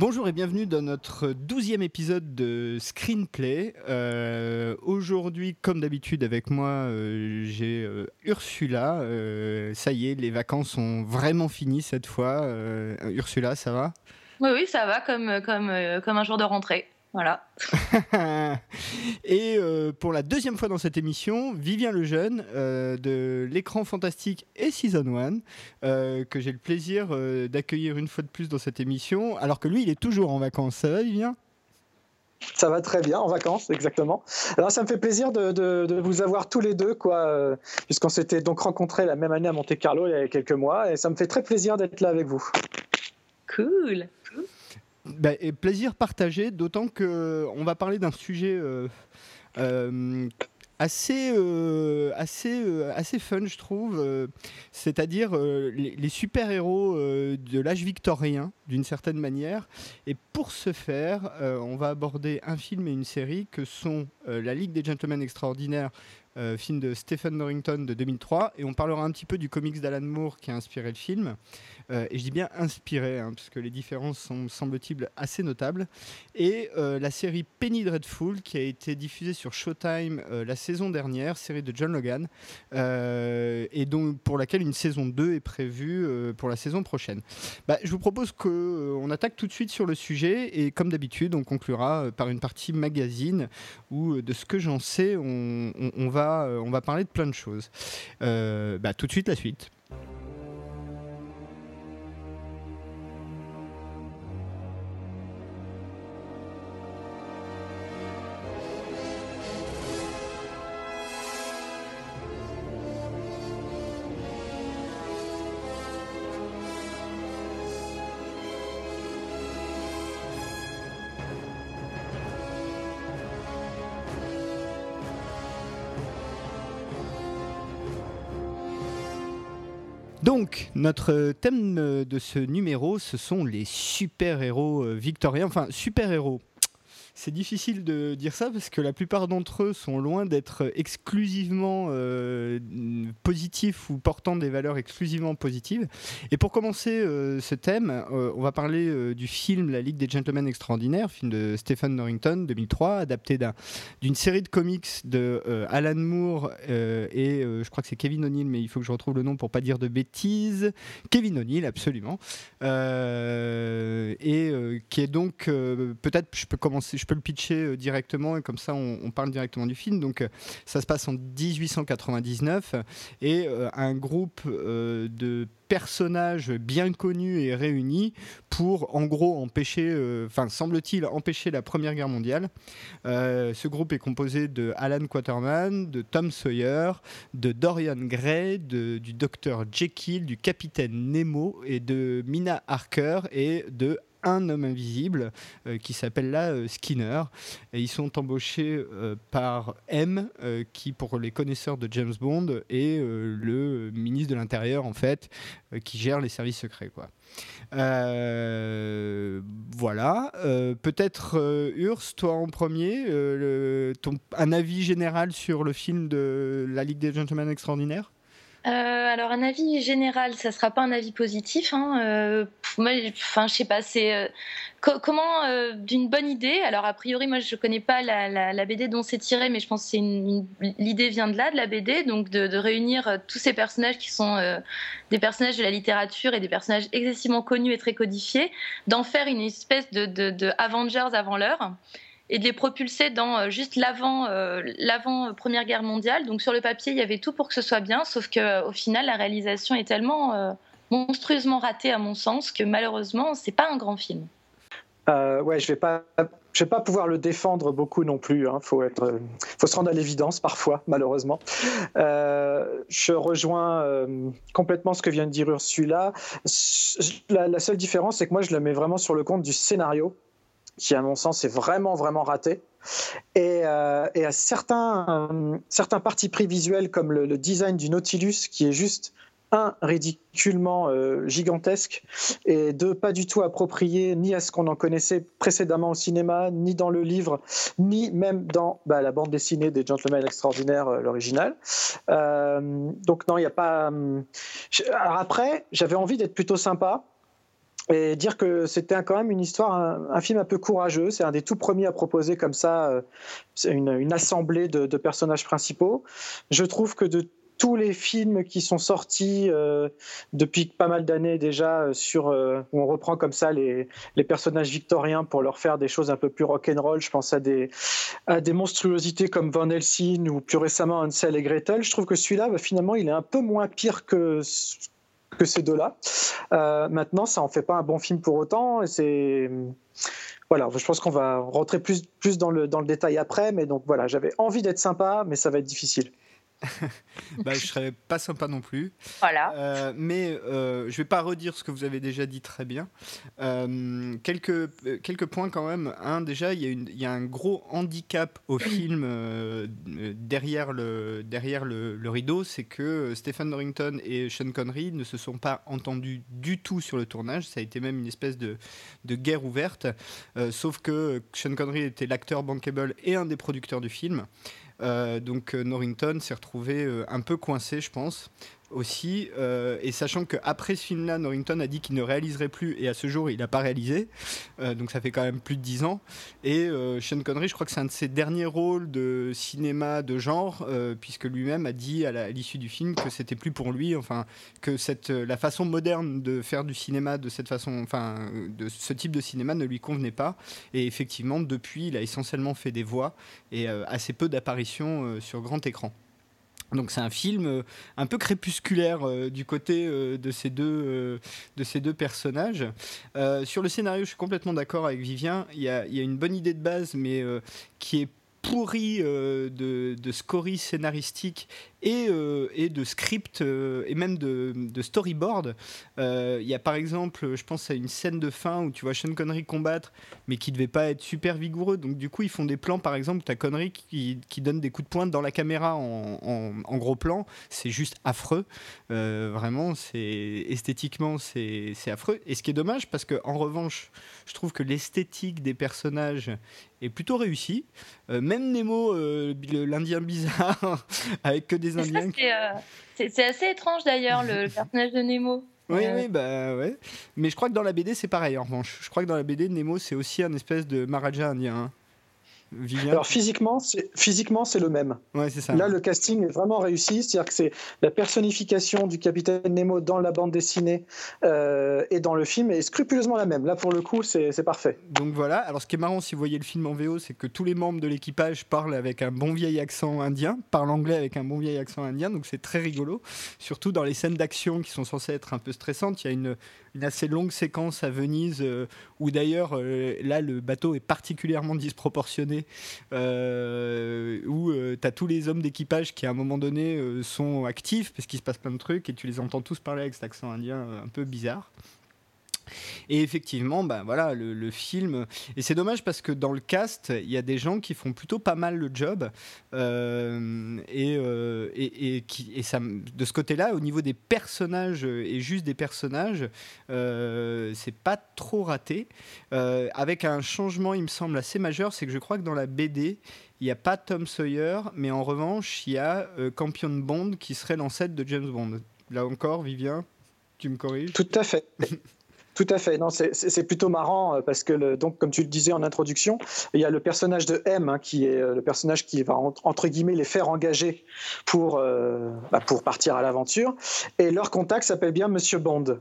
Bonjour et bienvenue dans notre douzième épisode de Screenplay. Euh, aujourd'hui, comme d'habitude avec moi, euh, j'ai euh, Ursula. ça y est, les vacances sont vraiment finies cette fois. Ursula, ça va? Oui, oui, ça va comme, comme, comme un jour de rentrée. Voilà. et euh, pour la deuxième fois dans cette émission, Vivien Lejeune euh, de l'écran fantastique et Season 1, euh, que j'ai le plaisir d'accueillir une fois de plus dans cette émission, alors que lui, il est toujours en vacances. Ça va, Vivien? Ça va très bien, en vacances, exactement. Alors, ça me fait plaisir de, vous avoir tous les deux, quoi, puisqu'on s'était donc rencontrés la même année à Monte Carlo il y a quelques mois, et ça me fait très plaisir d'être là avec vous. Cool. Bah, plaisir partagé, d'autant que euh, on va parler d'un sujet euh, euh, assez, assez, assez fun, je trouve. C'est-à-dire les, super-héros de l'âge victorien, d'une certaine manière. Et pour ce faire, on va aborder un film et une série que sont La Ligue des Gentlemen Extraordinaires film de Stephen Norrington de 2003, et on parlera un petit peu du comics d'Alan Moore qui a inspiré le film. Euh, et je dis bien inspiré, hein, parce que les différences sont, semble-t-il, assez notables. Et euh, la série Penny Dreadful, qui a été diffusée sur Showtime la saison dernière, série de John Logan, et donc pour laquelle une saison 2 est prévue pour la saison prochaine. Bah, je vous propose qu'on attaque tout de suite sur le sujet, et comme d'habitude, on conclura par une partie magazine, où de ce que j'en sais, on, va euh, parler de plein de choses. Euh, bah, tout de suite, la suite. Notre thème de ce numéro, ce sont les super-héros euh, victoriens. Enfin, super-héros, c'est difficile de dire ça parce que la plupart d'entre eux sont loin d'être exclusivement euh, positifs ou portant des valeurs exclusivement positives. Et pour commencer euh, ce thème, euh, on va parler du film La Ligue des Gentlemen Extraordinaires, film de Stephen Norrington 2003, adapté d'une série de comics de Alan Moore et je crois que c'est Kevin O'Neill, mais il faut que je retrouve le nom pour pas dire de bêtises. Kevin O'Neill, absolument. et qui est donc peut-être je peux commencer je peux le pitcher euh, directement et comme ça on, parle directement du film. Donc euh, ça se passe en 1899 et euh, un groupe de personnages bien connus et réunis pour en gros empêcher, enfin semble-t-il empêcher la Première Guerre mondiale. ce groupe est composé de Alan Quaterman, de Tom Sawyer, de Dorian Gray, du docteur Jekyll, du capitaine Nemo et de Mina Harker et de un homme invisible euh, qui s'appelle là euh, Skinner. Et ils sont embauchés euh, par M, qui pour les connaisseurs de James Bond est le ministre de l'Intérieur en fait, qui gère les services secrets quoi. voilà. Peut-être Urs, toi en premier, un avis général sur le film de La Ligue des Gentlemen Extraordinaires? Euh, alors un avis général, ça sera pas un avis positif. Hein. Euh, moi, enfin, je sais pas, c'est euh, comment d'une bonne idée. Alors a priori, moi, je connais pas la, BD dont c'est tiré, mais je pense que l'idée vient de là, de la BD, donc de, réunir tous ces personnages qui sont des personnages de la littérature et des personnages excessivement connus et très codifiés, d'en faire une espèce de, de Avengers avant l'heure et de les propulser dans euh, juste l'avant euh, l'avant Première Guerre mondiale. Donc sur le papier, il y avait tout pour que ce soit bien, sauf que euh, au final, la réalisation est tellement monstrueusement ratée à mon sens que malheureusement, c'est pas un grand film. Euh, ouais, je vais pas je vais pas pouvoir le défendre beaucoup non plus. Hein. faut, être, faut se rendre à l'évidence parfois, malheureusement. Euh, je rejoins euh, complètement ce que vient de dire Ursula. La, la seule différence, c'est que moi, je le mets vraiment sur le compte du scénario, qui, à mon sens, est vraiment, vraiment raté. Et, euh, à certains, certains partis pris visuels, comme le, design du Nautilus, qui est juste un, ridiculement euh, gigantesque, et deux, pas du tout approprié ni à ce qu'on en connaissait précédemment au cinéma, ni dans le livre, ni même dans bah, la bande dessinée des Gentlemen Extraordinaires, euh, l'original. Euh, donc non, il n'y a pas... Alors après, j'avais envie d'être plutôt sympa, et dire que c'était quand même une histoire, un, film un peu courageux. C'est un des tout premiers à proposer comme ça une, une assemblée de, personnages principaux. Je trouve que de tous les films qui sont sortis euh, depuis pas mal d'années déjà euh, sur euh, où on reprend comme ça les, personnages victoriens pour leur faire des choses un peu plus rock'n'roll. Je pense à des à des monstruosités comme Van Helsing ou plus récemment Hansel et Gretel. Je trouve que celui-là, bah, finalement, il est un peu moins pire que que ces deux-là. maintenant, ça en fait pas un bon film pour autant. Et c'est voilà, je pense qu'on va rentrer plus, plus dans, le, dans le détail après, mais donc voilà, j'avais envie d'être sympa, mais ça va être difficile. bah, je serais pas sympa non plus. Voilà. Euh, mais euh, je vais pas redire ce que vous avez déjà dit très bien. Euh, quelques, quelques points quand même. Un, déjà, il y, y, a un gros handicap au film derrière, le, derrière le, le rideau, c'est que Stephen Norrington et Sean Connery ne se sont pas entendus du tout sur le tournage. Ça a été même une espèce de, de guerre ouverte. sauf que Sean Connery était l'acteur bankable et un des producteurs du film. Euh, donc euh, Norrington s'est retrouvé euh, un peu coincé, je pense aussi. Euh, et sachant qu'après ce film-là, Norrington a dit qu'il ne réaliserait plus, et à ce jour, il n'a pas réalisé. Euh, donc ça fait quand même plus de 10 ans. Et euh, Sean Connery, je crois que c'est un de ses derniers rôles de cinéma de genre, puisque lui-même a dit à l'issue du film que c'était plus pour lui, enfin, que cette, la façon moderne de faire du cinéma de cette façon, enfin, de ce type de cinéma ne lui convenait pas. Et effectivement, depuis, il a essentiellement fait des voix et assez peu d'apparitions sur grand écran. Donc c'est un film euh, un peu crépusculaire euh, du côté euh, de, ces deux, personnages. sur le scénario, je suis complètement d'accord avec Vivien. Il y, a, une bonne idée de base, mais qui est pourri de, de scories scénaristiques et, euh, et de script euh, et même de, de storyboard. Euh, il y a par exemple, je pense à une scène de fin où tu vois Sean Connery combattre, mais qui devait pas être super vigoureux. Donc du coup, ils font des plans, par exemple, tu as Connery qui, donne des coups de pointe dans la caméra en, en, gros plan. C'est juste affreux. vraiment, c'est esthétiquement, c'est affreux. Et ce qui est dommage, parce que en revanche, je trouve que l'esthétique des personnages est plutôt réussie. même Nemo, l'Indien bizarre, avec que des euh, c'est assez étrange d'ailleurs, le, personnage de Nemo. Oui, oui, bah ouais. Mais je crois que dans la BD, c'est pareil en revanche. Je crois que dans la BD, Nemo, c'est aussi un espèce de Maharaja indien. Hein. Alors physiquement, c'est physiquement c'est le même. Ouais, c'est ça. Là, le casting est vraiment réussi, c'est-à-dire que c'est la personnification du capitaine Nemo dans la bande dessinée euh, et dans le film est scrupuleusement la même. Là, pour le coup, c'est parfait. Donc voilà. Alors, ce qui est marrant, si vous voyez le film en VO, c'est que tous les membres de l'équipage parlent avec un bon vieil accent indien, parlent anglais avec un bon vieil accent indien. Donc c'est très rigolo. Surtout dans les scènes d'action qui sont censées être un peu stressantes. Il y a une une assez longue séquence à Venise euh, où d'ailleurs euh, là le bateau est particulièrement disproportionné euh, où tu as tous les hommes d'équipage qui à un moment donné sont actifs parce qu'il se passe plein de trucs et tu les entends tous parler avec cet accent indien un peu bizarre. Et effectivement, bah, voilà, le, film. Et c'est dommage parce que dans le cast, il y a des gens qui font plutôt pas mal le job. Euh, et, euh, et, et, qui, et ça, de ce côté-là, au niveau des personnages et juste des personnages, euh, c'est pas trop raté. avec un changement, il me semble, assez majeur, c'est que je crois que dans la BD, il n'y a pas Tom Sawyer, mais en revanche, il y a Campion Bond qui serait l'ancêtre de James Bond. Là encore, Vivien, tu me corriges? Tout à fait. Tout à fait. Non, c'est plutôt marrant euh, parce que, donc, comme tu le disais en introduction, il y a le personnage de M hein, qui est euh, le personnage qui va entre guillemets les faire engager pour euh, bah, pour partir à l'aventure, et leur contact s'appelle bien Monsieur Bond.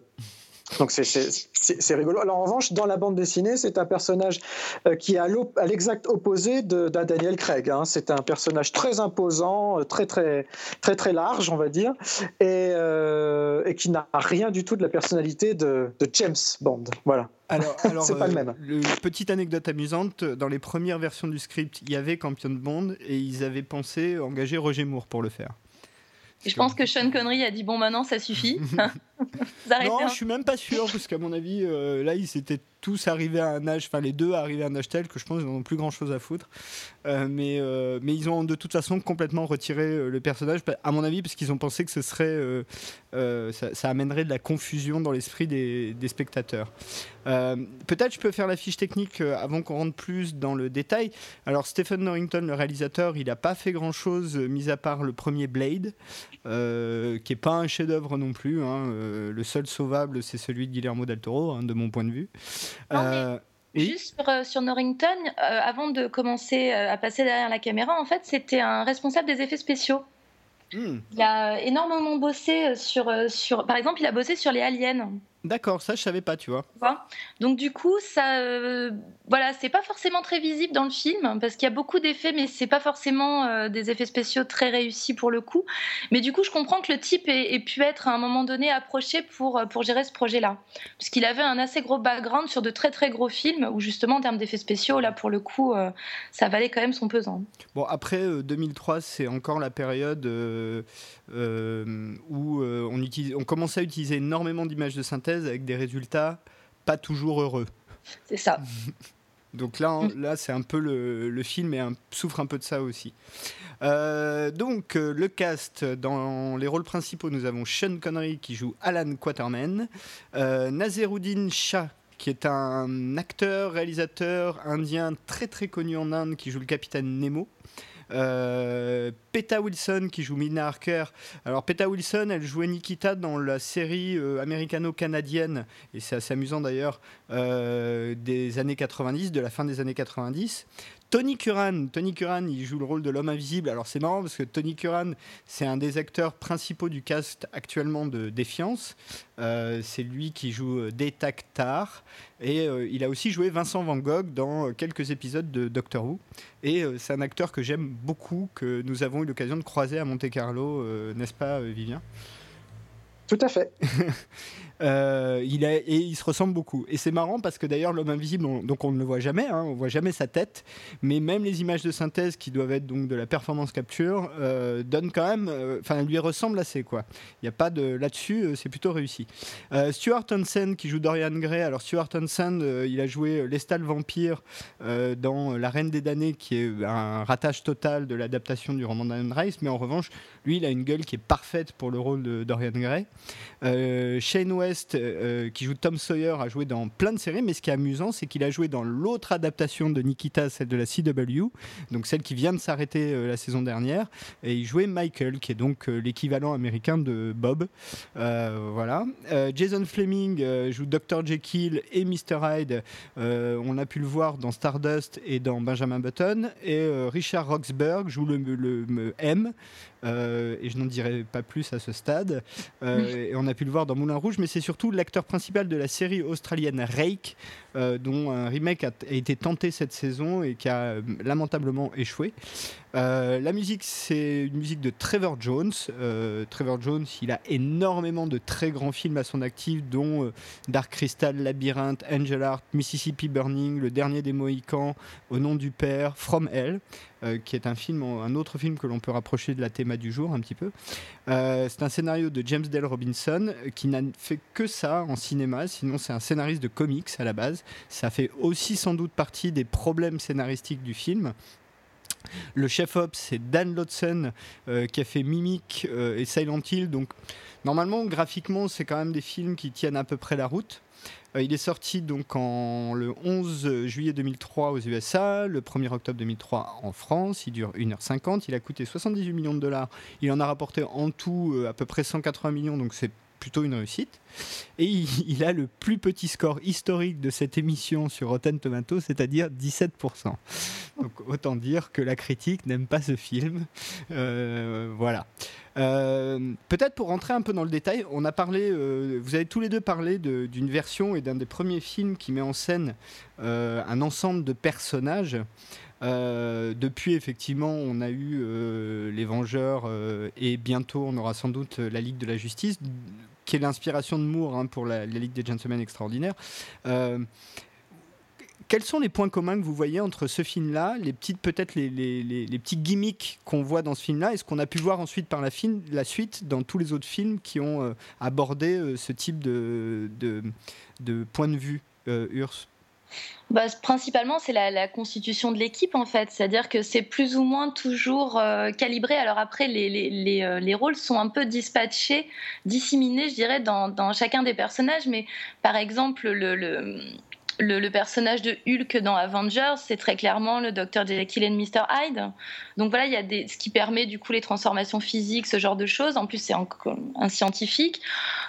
Donc c'est rigolo. Alors en revanche, dans la bande dessinée, c'est un personnage euh, qui est à l'exact opposé d'un Daniel Craig. Hein. C'est un personnage très imposant, euh, très très très très large, on va dire, et, euh, et qui n'a rien du tout de la personnalité de, de James Bond. Voilà. Alors, alors c'est pas le même. petite anecdote amusante, dans les premières versions du script, il y avait Campion Bond et ils avaient pensé engager Roger Moore pour le faire. je pense que Sean Connery a dit bon maintenant ça suffit. non, je suis même pas sûr parce qu'à mon avis euh, là ils s'étaient tous arrivés à un âge, enfin les deux arrivés à un âge tel que je pense qu'ils n'ont plus grand chose à foutre. Euh, mais, euh, mais ils ont de toute façon complètement retiré euh, le personnage, à mon avis, parce qu'ils ont pensé que ce serait, ça, amènerait de la confusion dans l'esprit des, des, spectateurs. Peut-être je peux faire la fiche technique avant qu'on rentre plus dans le détail. Alors Stephen Norrington, le réalisateur, il n'a pas fait grand-chose, mis à part le premier Blade, qui n'est pas un chef-d'œuvre non plus. Hein. le seul sauvable, c'est celui de Guillermo del Toro, hein, de mon point de vue. Euh, juste euh, sur, Norrington, euh, avant de commencer à passer derrière la caméra, en fait, c'était un responsable des effets spéciaux. Hmm. Il a énormément bossé sur, sur. Par exemple, il a bossé sur les aliens. D'accord, ça je savais pas, tu vois. Donc du coup, ça, euh, voilà, c'est pas forcément très visible dans le film parce qu'il y a beaucoup d'effets, mais c'est pas forcément euh, des effets spéciaux très réussis pour le coup. Mais du coup, je comprends que le type ait, pu être à un moment donné approché pour euh, pour gérer ce projet-là, puisqu'il avait un assez gros background sur de très très gros films où justement en termes d'effets spéciaux, là pour le coup, ça valait quand même son pesant. Bon, après 2003, c'est encore la période où on utilise, on commençait à utiliser énormément d'images de synthèse avec des résultats pas toujours heureux. C'est ça. Donc là, mm. là c'est un peu le, film et souffre un peu de ça aussi. Euh, donc euh, le cast dans les rôles principaux, nous avons Sean Connery qui joue Alan Quaterman, euh, Nazeruddin Shah qui est un acteur, réalisateur indien très très connu en Inde qui joue le capitaine Nemo. Euh, Peta Wilson qui joue Mina Harker. Alors Peta Wilson, elle jouait Nikita dans la série euh, américano-canadienne, et c'est assez amusant d'ailleurs, euh, des années 90, de la fin des années 90. Tony Curran, Tony Curran, il joue le rôle de l'homme invisible. Alors c'est marrant parce que Tony Curran, c'est un des acteurs principaux du cast actuellement de Défiance. Euh, c'est lui qui joue euh, Détactar et euh, il a aussi joué Vincent Van Gogh dans quelques épisodes de Doctor Who. Et c'est un acteur que j'aime beaucoup, que nous avons eu l'occasion de croiser à Monte Carlo, n'est-ce pas, Vivien? Tout à fait. Euh, il a, et il se ressemble beaucoup. Et c'est marrant parce que d'ailleurs, l'homme invisible, on, donc on ne le voit jamais, hein, on voit jamais sa tête, mais même les images de synthèse qui doivent être donc de la performance capture euh, donnent quand même, euh, enfin, lui ressemble assez quoi. Il n'y a pas de là-dessus, c'est plutôt réussi. Stuart Hansen qui joue Dorian Gray. Alors Stuart Hansen, il a joué Lestal Vampire dans La Reine des damnés, qui est un ratage total de l'adaptation du roman d'Anne Rice, mais en revanche, lui, il a une gueule qui est parfaite pour le rôle de Dorian Gray. Shane West euh, qui joue Tom Sawyer, a joué dans plein de séries, mais ce qui est amusant, c'est qu'il a joué dans l'autre adaptation de Nikita, celle de la CW, donc celle qui vient de s'arrêter euh, la saison dernière, et il jouait Michael, qui est donc euh, l'équivalent américain de Bob. voilà. Jason Fleming joue Dr. Jekyll et Mr. Hyde. on a pu le voir dans Stardust et dans Benjamin Button. Et Richard Roxburgh joue le M. Euh, et je n'en dirai pas plus à ce stade. Euh, et on a pu le voir dans Moulin Rouge, mais c'est surtout l'acteur principal de la série australienne Rake, dont un remake a, été tenté cette saison et qui a lamentablement échoué. la musique, c'est une musique de Trevor Jones. Trevor Jones, il a énormément de très grands films à son actif, dont Dark Crystal, Labyrinthe, Angel Heart, Mississippi Burning, Le Dernier des Mohicans, Au nom du Père, From Hell. Euh, qui est un film, un autre film que l'on peut rapprocher de la théma du jour un petit peu. Euh, c'est un scénario de James Dale Robinson euh, qui n'a fait que ça en cinéma, sinon c'est un scénariste de comics à la base. Ça fait aussi sans doute partie des problèmes scénaristiques du film. Le chef-op, c'est Dan Lodson qui a fait Mimic et Silent Hill. Donc, normalement, graphiquement, c'est quand même des films qui tiennent à peu près la route. Euh, il est sorti donc en, le 11 juillet 2003 aux USA, le 1er octobre 2003 en France. Il dure 1h50. Il a coûté 78 millions de dollars. Il en a rapporté en tout euh, à peu près 180 millions, donc c'est plutôt une réussite. Et il, a le plus petit score historique de cette émission sur Rotten Tomatoes, c'est-à-dire 17%. Donc autant dire que la critique n'aime pas ce film. Euh, voilà. Euh, peut-être pour rentrer un peu dans le détail, on a parlé, euh, vous avez tous les deux parlé d'une version et d'un des premiers films qui met en scène un ensemble de personnages. Depuis, effectivement, on a eu Les Vengeurs et bientôt on aura sans doute La Ligue de la Justice qui est l'inspiration de Moore hein, pour la, Ligue des Gentlemen Extraordinaires. Euh, quels sont les points communs que vous voyez entre ce film-là, les petites peut-être les, les, petits gimmicks qu'on voit dans ce film-là, et ce qu'on a pu voir ensuite par la, suite dans tous les autres films qui ont euh, abordé euh, ce type de, point de vue, Urs? Bah, principalement, c'est la, constitution de l'équipe, en fait. C'est-à-dire que c'est plus ou moins toujours euh, calibré. Alors après, les, les, euh, les, rôles sont un peu dispatchés, disséminés, je dirais, dans, dans chacun des personnages. Mais par exemple, le, le le, personnage de Hulk dans Avengers, c'est très clairement le Dr Jekyll et Mr Hyde. Donc voilà, il y a ce qui permet du coup les transformations physiques, ce genre de choses. En plus, c'est un, scientifique.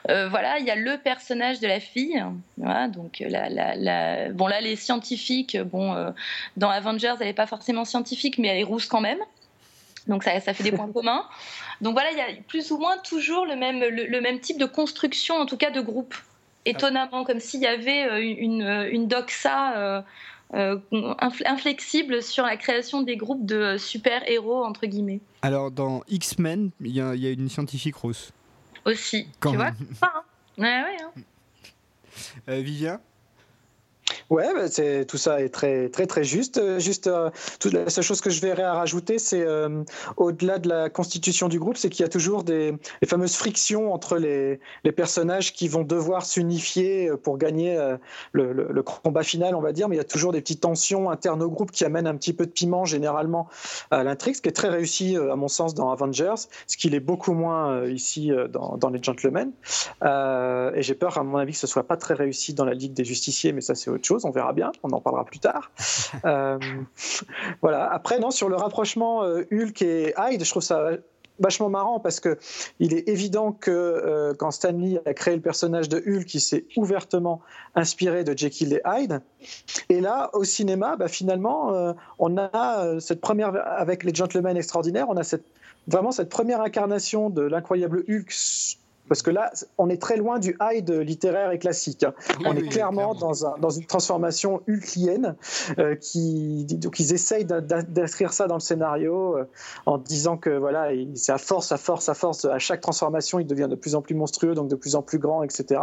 Euh, voilà, il y a le personnage de la fille. Donc la, bon là, les scientifiques, bon, euh, dans Avengers, elle n'est pas forcément scientifique, mais elle est rousse quand même. Donc ça, fait des points communs. Donc voilà, il y a plus ou moins toujours le même type de construction, en tout cas de groupe étonnamment, comme s'il y avait euh, une, euh, une doxa euh, inflexible sur la création des groupes de super-héros, entre guillemets. Alors, dans X-Men, il y, a une scientifique rousse. Aussi. Tu vois hein. ouais, ouais, hein. Vivien? Ouais, bah, c'est tout ça est très très très juste. Euh, juste euh, toute la seule chose que je verrais à rajouter, c'est euh, au-delà de la constitution du groupe, c'est qu'il y a toujours des les fameuses frictions entre les, les personnages qui vont devoir s'unifier pour gagner le, le, combat final, on va dire. Mais il y a toujours des petites tensions internes au groupe qui amènent un petit peu de piment généralement à l'intrigue, ce qui est très réussi à mon sens dans Avengers, ce qui est beaucoup moins ici dans, dans les Gentlemen. et j'ai peur, à mon avis, que ce soit pas très réussi dans la Ligue des Justiciers, mais ça c'est autre chose on verra bien, on en parlera plus tard. Euh, voilà. Après, non, sur le rapprochement euh, Hulk et Hyde, je trouve ça vachement marrant parce que il est évident que euh, quand Stanley a créé le personnage de Hulk, il s'est ouvertement inspiré de Jekyll et Hyde. Et là, au cinéma, bah, finalement, on a cette première avec les Gentlemen extraordinaires, on a cette, vraiment cette première incarnation de l'incroyable Hulk parce que là, on est très loin du Hyde littéraire et classique. Hein. on est clairement, Dans, une transformation hulkienne euh, qui, donc ils essayent d'inscrire ça dans le scénario euh, en disant que voilà, c'est à force, à force, à force, à chaque transformation, il devient de plus en plus monstrueux, donc de plus en plus grand, etc.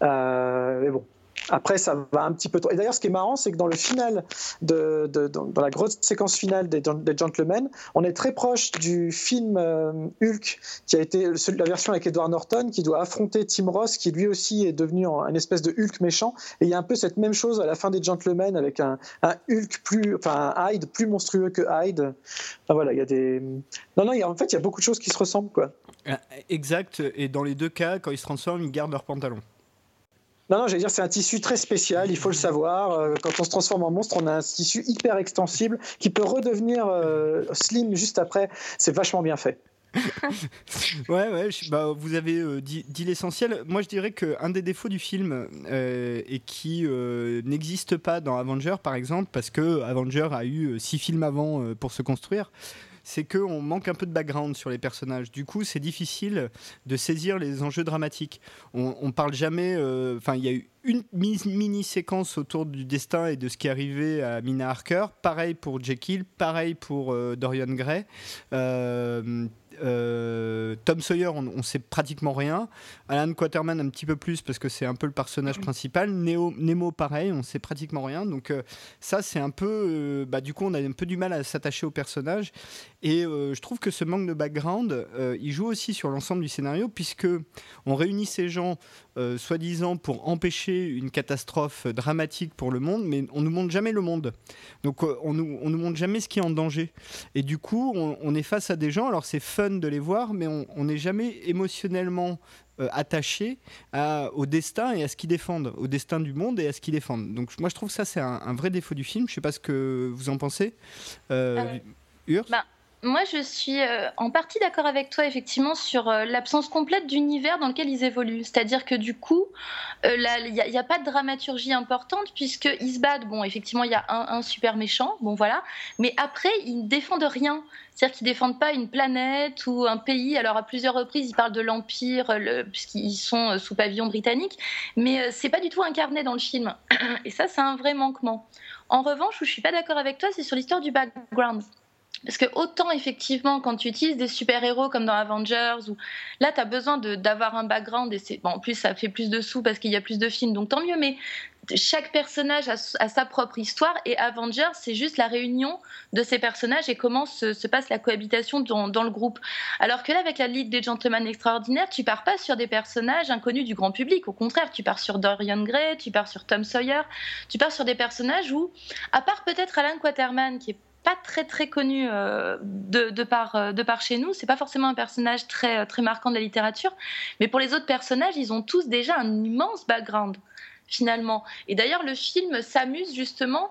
Euh, mais bon, après, ça va un petit peu trop. Et d'ailleurs, ce qui est marrant, c'est que dans le final, de, dans la grosse séquence finale des, Gentlemen, on est très proche du film euh, Hulk, qui a été la version avec Edward Norton, qui doit affronter Tim Ross, qui lui aussi est devenu un espèce de Hulk méchant. Et il y a un peu cette même chose à la fin des Gentlemen, avec un, Hulk plus, enfin un Hyde plus monstrueux que Hyde. Enfin, voilà, il y a des. Non, non, en fait, il y a beaucoup de choses qui se ressemblent, quoi. Euh, exact. Et dans les deux cas, quand ils se transforment, ils gardent leurs pantalons. Non, non, j'allais dire, c'est un tissu très spécial, il faut le savoir. Euh, quand on se transforme en monstre, on a un tissu hyper extensible qui peut redevenir euh, slim juste après. C'est vachement bien fait. ouais, ouais, bah, vous avez euh, dit, l'essentiel. Moi, je dirais qu'un des défauts du film, et qui n'existe pas dans Avenger, par exemple, parce que Avenger a eu six films avant pour se construire, c'est qu'on manque un peu de background sur les personnages. Du coup, c'est difficile de saisir les enjeux dramatiques. On, on parle jamais. Euh, enfin, il y a eu une mini-séquence autour du destin et de ce qui est arrivé à Mina Harker. Pareil pour Jekyll, pareil pour euh, Dorian Gray. Euh, euh, Tom Sawyer, on, sait pratiquement rien. Alan Quaterman, un petit peu plus parce que c'est un peu le personnage principal. Nemo, pareil, on sait pratiquement rien. Donc euh, ça, c'est un peu, euh, bah, du coup, on a un peu du mal à s'attacher au personnage. Et je trouve que ce manque de background, il joue aussi sur l'ensemble du scénario puisque on réunit ces gens soi-disant pour empêcher une catastrophe dramatique pour le monde, mais on nous montre jamais le monde. Donc on nous, on nous montre jamais ce qui est en danger. Et du coup, on, on est face à des gens. Alors c'est fun de les voir, mais on n'est jamais émotionnellement euh, attaché au destin et à ce qu'ils défendent, au destin du monde et à ce qu'ils défendent. Donc moi je trouve que ça c'est un, vrai défaut du film. Je sais pas ce que vous en pensez. Euh, euh bah, moi, je suis euh, en partie d'accord avec toi, effectivement, sur euh, l'absence complète d'univers dans lequel ils évoluent. C'est-à-dire que du coup, euh, il n'y a, pas de dramaturgie importante, puisqu'ils se battent. Bon, effectivement, il y a un, super méchant, bon voilà. Mais après, ils ne défendent rien. C'est-à-dire qu'ils ne défendent pas une planète ou un pays. Alors, à plusieurs reprises, ils parlent de l'Empire, puisqu'ils sont sous pavillon britannique. Mais c'est pas du tout incarné dans le film. Et ça, c'est un vrai manquement. En revanche, où je suis pas d'accord avec toi, c'est sur l'histoire du background. Parce que autant effectivement quand tu utilises des super-héros comme dans Avengers, ou là tu as besoin d'avoir un background et c'est bon, en plus ça fait plus de sous parce qu'il y a plus de films, donc tant mieux, mais chaque personnage a, sa propre histoire et Avengers c'est juste la réunion de ces personnages et comment se, passe la cohabitation dans, dans, le groupe. Alors que là avec la Ligue des Gentlemen Extraordinaires, tu pars pas sur des personnages inconnus du grand public, au contraire tu pars sur Dorian Gray, tu pars sur Tom Sawyer, tu pars sur des personnages où, à part peut-être Alan Quaterman qui est pas très très connu euh, de, de, par, euh, de par chez nous. C'est pas forcément un personnage très, très marquant de la littérature, mais pour les autres personnages, ils ont tous déjà un immense background finalement. Et d'ailleurs, le film s'amuse justement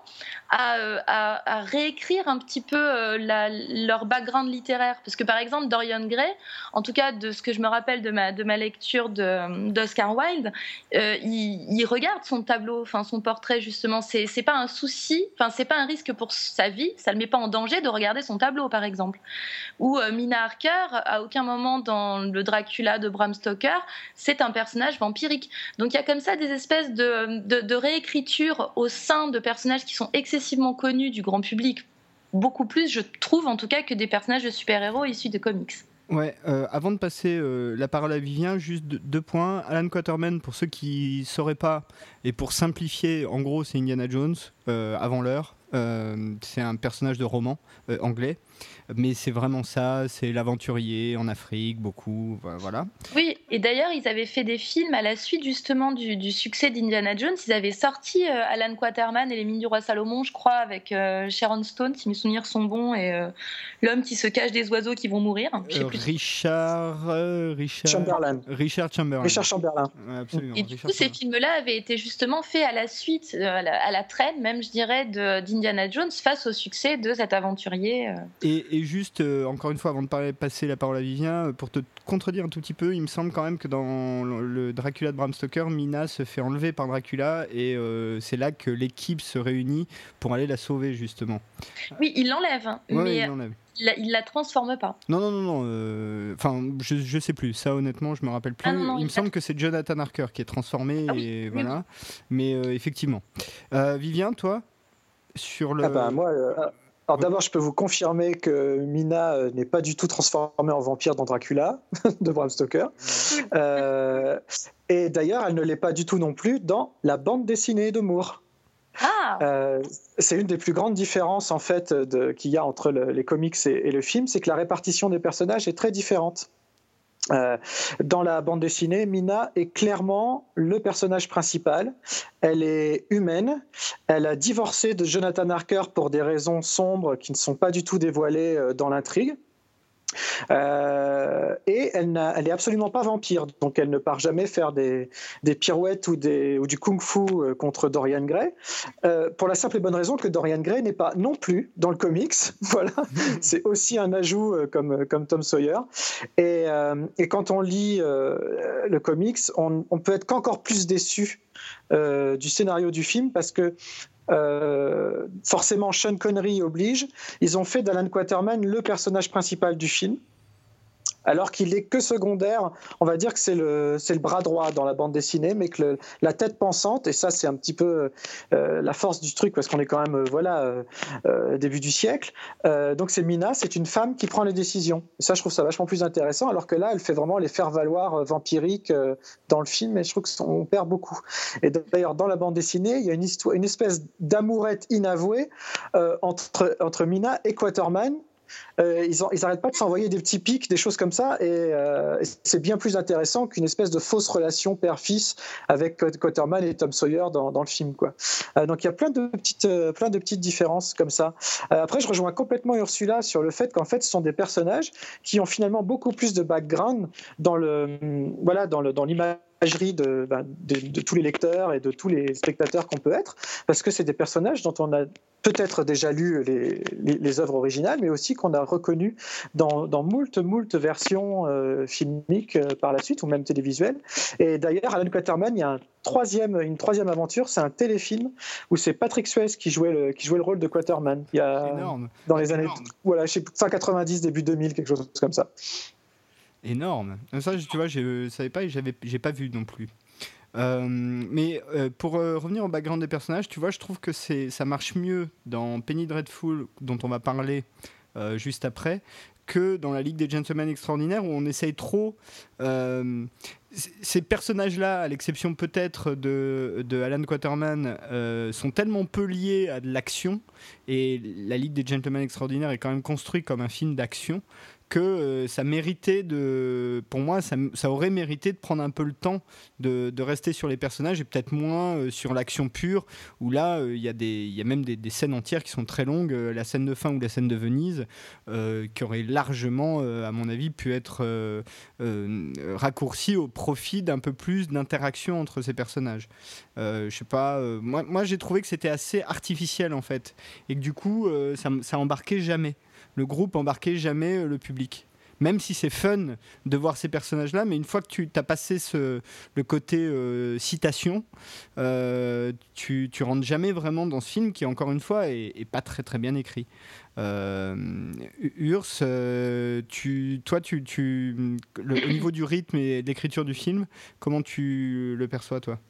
à, euh, réécrire un petit peu euh, leur background littéraire. Parce que par exemple, Dorian Gray, en tout cas de ce que je me rappelle de ma, de ma lecture d'Oscar Wilde, euh, il, regarde son tableau, enfin son portrait justement. C'est pas un souci, enfin c'est pas un risque pour sa vie, ça le met pas en danger de regarder son tableau par exemple. Ou Mina Harker, à aucun moment dans le Dracula de Bram Stoker, c'est un personnage vampirique. Donc il y a comme ça des espèces de de, réécriture au sein de personnages qui sont excessivement connus du grand public, beaucoup plus, je trouve en tout cas, que des personnages de super-héros issus de comics. Ouais, euh, avant de passer euh, la parole à Vivien, juste deux, points. Alan Quaterman, pour ceux qui ne sauraient pas, et pour simplifier, en gros, c'est Indiana Jones, euh, avant l'heure. c'est un personnage de roman anglais mais c'est vraiment ça, c'est l'aventurier en Afrique, beaucoup, voilà. Oui, et d'ailleurs, ils avaient fait des films à la suite justement du, succès d'Indiana Jones. Ils avaient sorti euh, Alan Quaterman et les mines du roi Salomon, je crois, avec euh, Sharon Stone, si mes souvenirs sont bons, et euh, l'homme qui se cache des oiseaux qui vont mourir. Richard, Richard Chamberlain. Richard Chamberlain. Richard Chamberlain. absolument. Et du coup, ces films-là avaient été justement faits à la suite, à la, traîne même, je dirais, d'Indiana Jones face au succès de cet aventurier. Et, et juste, euh, encore une fois, avant de parler, passer la parole à Vivien, euh, pour te contredire un tout petit peu, il me semble quand même que dans le Dracula de Bram Stoker, Mina se fait enlever par Dracula et euh, c'est là que l'équipe se réunit pour aller la sauver, justement. Oui, il l'enlève, hein, mais il l'enlève. Il la transforme pas. Non, non, non, non. Enfin, je, je sais plus. Ça, honnêtement, je me rappelle plus. Ah, il, me semble que c'est Jonathan Harker qui est transformé. Ah et voilà. Mais effectivement. Vivien, toi sur le. Ah bah, moi, alors d'abord, je peux vous confirmer que Mina euh, n'est pas du tout transformée en vampire dans Dracula de Bram Stoker. Euh, et d'ailleurs, elle ne l'est pas du tout non plus dans la bande dessinée de Moore. Ah. Euh, c'est une des plus grandes différences en fait qu'il y a entre les comics et, le film, c'est que la répartition des personnages est très différente. Euh, dans la bande dessinée, Mina est clairement le personnage principal. Elle est humaine. Elle a divorcé de Jonathan Harker pour des raisons sombres qui ne sont pas du tout dévoilées euh, dans l'intrigue. Euh, et elle, n'est absolument pas vampire, donc elle ne part jamais faire des, pirouettes ou, du kung-fu euh, contre Dorian Gray, euh, pour la simple et bonne raison que Dorian Gray n'est pas non plus dans le comics. voilà, c'est aussi un ajout comme, comme Tom Sawyer. Et, quand on lit le comics, on, on peut être qu'encore plus déçu du scénario du film parce que forcément, Sean Connery oblige. Ils ont fait d'Alan Quaterman le personnage principal du film alors qu'il est que secondaire. On va dire que c'est le, le bras droit dans la bande dessinée, mais que la tête pensante, et ça c'est un petit peu euh, la force du truc, parce qu'on est quand même, euh, voilà, euh, début du siècle. donc c'est Mina, c'est une femme qui prend les décisions. Et ça, je trouve ça vachement plus intéressant, alors que là, elle fait vraiment les faire-valoir vampiriques dans le film, et je trouve qu'on perd beaucoup. Et d'ailleurs, dans la bande dessinée, il y a une, histoire, une espèce d'amourette inavouée entre, entre Mina et Quaterman, euh, ils, n'arrêtent pas de s'envoyer des petits pics, des choses comme ça, euh, et, c'est bien plus intéressant qu'une espèce de fausse relation père-fils avec Quaterman et Tom Sawyer dans, le film. Quoi. Euh, donc il y a plein de petites, plein de petites différences comme ça. après, je rejoins complètement Ursula sur le fait qu'en fait, ce sont des personnages qui ont finalement beaucoup plus de background dans le, voilà, dans le, dans bah, de, de, tous les lecteurs et de tous les spectateurs qu'on peut être, parce que c'est des personnages dont on a peut-être déjà lu les, les, œuvres originales, mais aussi qu'on a reconnu dans, dans moult, moult versions euh, filmiques euh, par la suite, ou même télévisuelles. Et d'ailleurs, Alan Quaterman, il y a un troisième, une troisième aventure, c'est un téléfilm où c'est Patrick Swayze qui jouait le, qui jouait le rôle de Quaterman. Il y a, Énorme. Dans les années, voilà, 190, début 2000, quelque chose comme ça. Énorme. Ça, tu vois, je savais pas et j'ai pas vu non plus. Euh, mais euh, pour euh, revenir au background des personnages, tu vois, je trouve que ça marche mieux dans Penny Dreadful, dont on va parler juste après, que dans la Ligue des Gentlemen Extraordinaires, où on essaye trop. ces personnages-là, à l'exception peut-être de, de, Alan Quaterman, sont tellement peu liés à de l'action, et la Ligue des Gentlemen Extraordinaires est quand même construit comme un film d'action, que euh, ça méritait de. Pour moi, ça, aurait mérité de prendre un peu le temps de, de rester sur les personnages et peut-être moins euh, sur l'action pure, où là, euh, il y, y, a même des, scènes entières qui sont très longues. la scène de fin ou la scène de Venise, qui aurait largement, à mon avis, pu être raccourcie au profit d'un peu plus d'interaction entre ces personnages. je sais pas, moi, moi j'ai trouvé que c'était assez artificiel en fait, et que du coup, ça, ça embarquait jamais le groupe embarquait jamais euh, le public. Même si c'est fun de voir ces personnages-là, mais une fois que tu as passé le côté euh, citation, euh, tu, tu rentres jamais vraiment dans ce film qui, encore une fois, est, pas très très bien écrit. Urs, tu, toi, tu, tu, au niveau du rythme et d'écriture du film, comment tu le perçois, toi?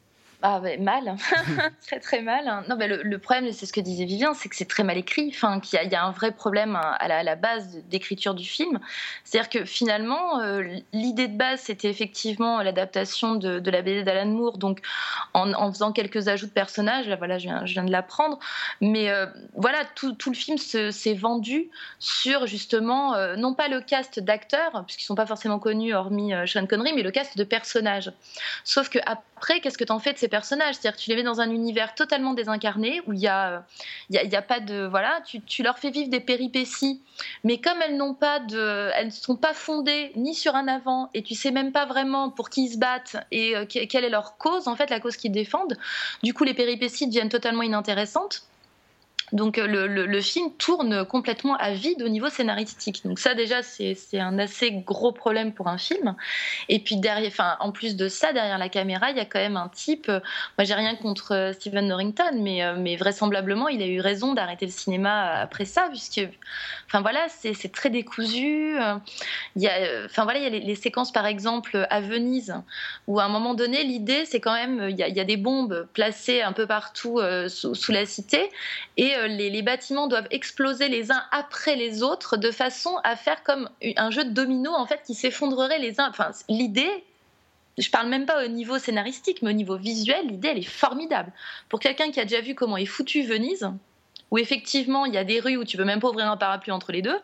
Ah, mal, très très mal. Non, mais le, problème, c'est ce que disait Vivien, c'est que c'est très mal écrit, enfin, qu'il y, a un vrai problème à la, base d'écriture du film. C'est-à-dire que finalement, euh, l'idée de base, c'était effectivement l'adaptation de, la BD d'Alan Moore, donc en, faisant quelques ajouts de personnages, là voilà, je viens, de l'apprendre, mais euh, voilà, tout, le film s'est vendu sur justement, euh, non pas le cast d'acteurs, puisqu'ils sont pas forcément connus hormis Sean Connery, mais le cast de personnages. Sauf que après, qu'est-ce que tu en fais de ces personnages C'est-à-dire que tu les mets dans un univers totalement désincarné où il n'y a, il y a, pas de. Voilà, tu, tu, leur fais vivre des péripéties, mais comme elles n'ont pas de. Elles ne sont pas fondées ni sur un avant et tu sais même pas vraiment pour qui ils se battent et euh, quelle est leur cause, en fait, la cause qu'ils défendent. Du coup, les péripéties deviennent totalement inintéressantes. Donc euh, le, film tourne complètement à vide au niveau scénaristique. Donc ça déjà c'est un assez gros problème pour un film. Et puis derrière, en plus de ça derrière la caméra il y a quand même un type. Euh, moi j'ai rien contre euh, Steven Norrington, mais, mais vraisemblablement il a eu raison d'arrêter le cinéma après ça puisque, enfin voilà c'est très décousu. Il y a, enfin voilà il y a les, séquences par exemple à Venise où à un moment donné l'idée c'est quand même il y, a, il y, a, des bombes placées un peu partout sous, sous, la cité et euh, les, bâtiments doivent exploser les uns après les autres de façon à faire comme un jeu de domino en fait qui s'effondrerait les uns. Enfin, l'idée, je parle même pas au niveau scénaristique, mais au niveau visuel, l'idée elle est formidable. Pour quelqu'un qui a déjà vu comment est foutu Venise, où effectivement il y a des rues où tu peux même pas ouvrir un parapluie entre les deux,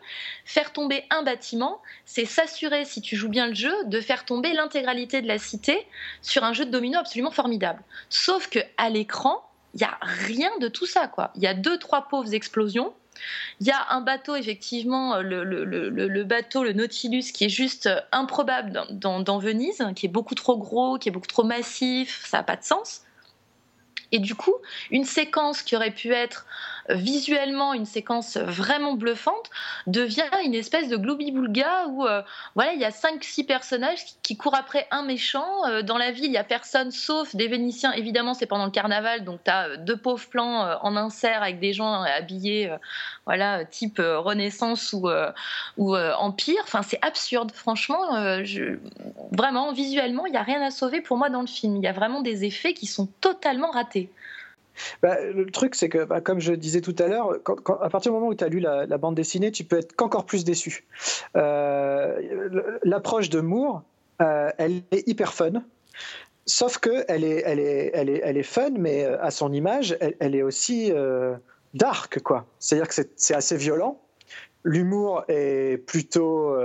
faire tomber un bâtiment, c'est s'assurer, si tu joues bien le jeu, de faire tomber l'intégralité de la cité sur un jeu de domino absolument formidable. Sauf que à l'écran, il n'y a rien de tout ça, quoi. Il y a deux, trois pauvres explosions. Il y a un bateau, effectivement, le, le, bateau, le Nautilus, qui est juste improbable dans, dans, Venise, qui est beaucoup trop gros, qui est beaucoup trop massif, ça n'a pas de sens. Et du coup, une séquence qui aurait pu être visuellement une séquence vraiment bluffante devient une espèce de gloobie-boulga où euh, voilà il y a 5-6 personnages qui, courent après un méchant. Euh, dans la ville il y a personne sauf des Vénitiens. Évidemment c'est pendant le carnaval donc tu as euh, deux pauvres plans en insert avec des gens habillés voilà type Renaissance ou, Empire. Enfin c'est absurde. Franchement vraiment visuellement il n'y a rien à sauver pour moi dans le film. Il y a vraiment des effets qui sont totalement ratés bah, le truc, c'est que, bah, comme je disais tout à l'heure, à partir du moment où tu as lu la, bande dessinée, tu peux être qu'encore plus déçu. Euh, l'approche de Moore, euh, elle est hyper fun. Sauf que elle est, elle est, elle est, elle est fun, mais euh, à son image, elle, est aussi dark, quoi. C'est-à-dire que c'est assez violent. L'humour est plutôt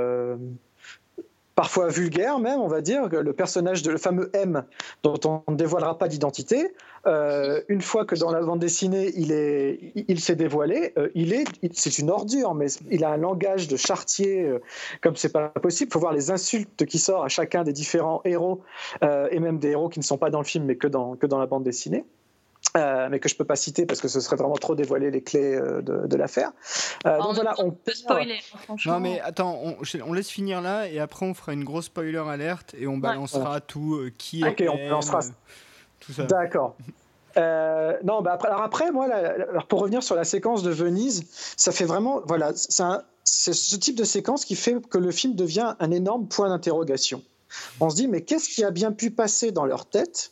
parfois vulgaire même, on va dire, le personnage de le fameux M, dont on ne dévoilera pas d'identité, euh, une fois que dans la bande dessinée il est, il, s'est dévoilé, euh, il est, c'est une ordure, mais il a un langage de chartier euh, comme c'est pas possible. Il faut voir les insultes qui sortent à chacun des différents héros et même des héros qui ne sont pas dans le film, mais que dans que dans la bande dessinée. Euh, mais que je peux pas citer parce que ce serait vraiment trop dévoiler les clés euh, de, l'affaire. Euh, donc voilà, on peut spoiler. Hein, franchement. Non mais attends, on, laisse finir là et après on fera une grosse spoiler alerte et on balancera tout qui est. Ok, on balancera tout ça. D'accord. non, bah après, alors après, moi, alors pour revenir sur la séquence de Venise, ça fait vraiment, voilà, c'est ce type de séquence qui fait que le film devient un énorme point d'interrogation. On se dit, mais qu'est-ce qui a bien pu passer dans leur tête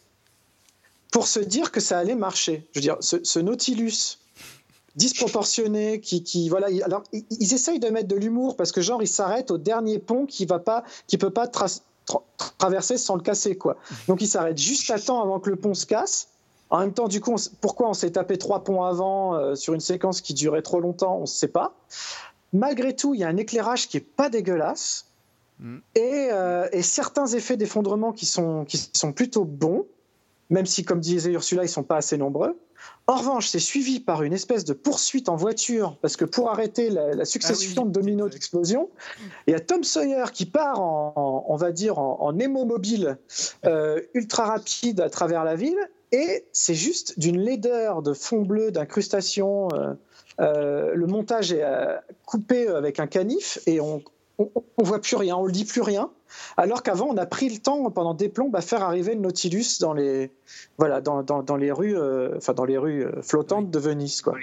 pour se dire que ça allait marcher. Je veux dire, ce, Nautilus disproportionné qui, qui voilà alors ils, essayent de mettre de l'humour parce que genre ils s'arrêtent au dernier pont qui va pas qui peut pas traverser sans le casser quoi. Donc ils s'arrêtent juste à temps avant que le pont se casse. En même temps du coup pourquoi on s'est tapé trois ponts avant euh, sur une séquence qui durait trop longtemps on ne sait pas. Malgré tout il y a un éclairage qui est pas dégueulasse. Mm. et, euh, et, certains effets d'effondrement qui sont qui sont plutôt bons même si, comme disait Ursula, ils sont pas assez nombreux. En revanche, c'est suivi par une espèce de poursuite en voiture, parce que pour arrêter la, succession ah de dominos d'explosion, il y a Tom Sawyer qui part en, on va dire, en, en mobile euh, ultra rapide à travers la ville, et c'est juste d'une laideur de fond bleu, d'incrustation. Euh, euh, le montage est coupé avec un canif, et on, on, voit plus rien, on le dit plus rien. Alors qu'avant, on a pris le temps pendant des plombs à faire arriver le Nautilus dans les, voilà, dans, dans, les rues, euh, dans les rues euh, flottantes de Venise, quoi.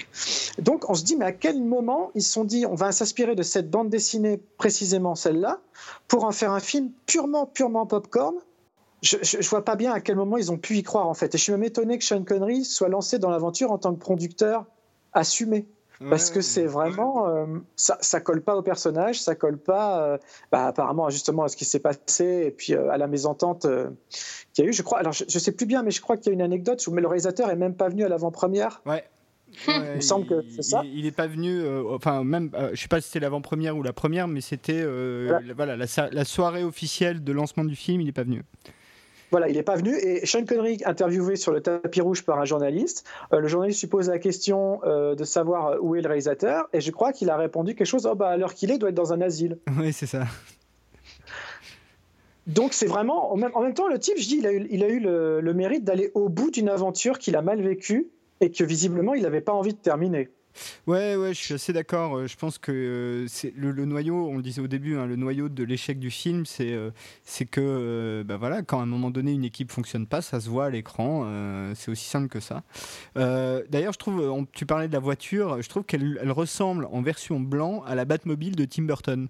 Donc, on se dit, mais à quel moment ils se sont dit, on va s'inspirer de cette bande dessinée précisément celle-là pour en faire un film purement, purement popcorn? Je, je, vois pas bien à quel moment ils ont pu y croire en fait. Et je suis même étonné que Sean Connery soit lancé dans l'aventure en tant que producteur assumé parce que c'est vraiment euh, ça, ça colle pas au personnage, ça colle pas euh, bah, apparemment justement à ce qui s'est passé et puis euh, à la mésentente qu'il y a eu. Je crois, alors je, ne sais plus bien, mais je crois qu'il y a une anecdote où le réalisateur est même pas venu à l'avant-première. Ouais. il me semble que c'est ça. Il, n'est pas venu, enfin même, je sais pas si c'était l'avant-première ou la première, mais c'était voilà, la, la, soirée officielle de lancement du film, il n'est pas venu. Voilà, il n'est pas venu. Et Sean Connery, interviewé sur le tapis rouge par un journaliste, euh, le journaliste lui pose la question euh, de savoir euh, où est le réalisateur. Et je crois qu'il a répondu quelque chose oh, bah, à l'heure qu'il est, il doit être dans un asile. Oui, c'est ça. Donc c'est vraiment, en même, temps, le type, je dis, il a eu, il a eu le, le mérite d'aller au bout d'une aventure qu'il a mal vécue et que visiblement il n'avait pas envie de terminer. Ouais, ouais, je suis assez d'accord. Euh, je pense que euh, c'est le, noyau, on le disait au début, hein, le noyau de l'échec du film, c'est euh, c'est que bah voilà, quand à un moment donné une équipe fonctionne pas, ça se voit à l'écran. c'est aussi simple que ça. D'ailleurs, je trouve, tu parlais de la voiture, je trouve qu'elle elle ressemble en version blanc à la Batmobile de Tim Burton.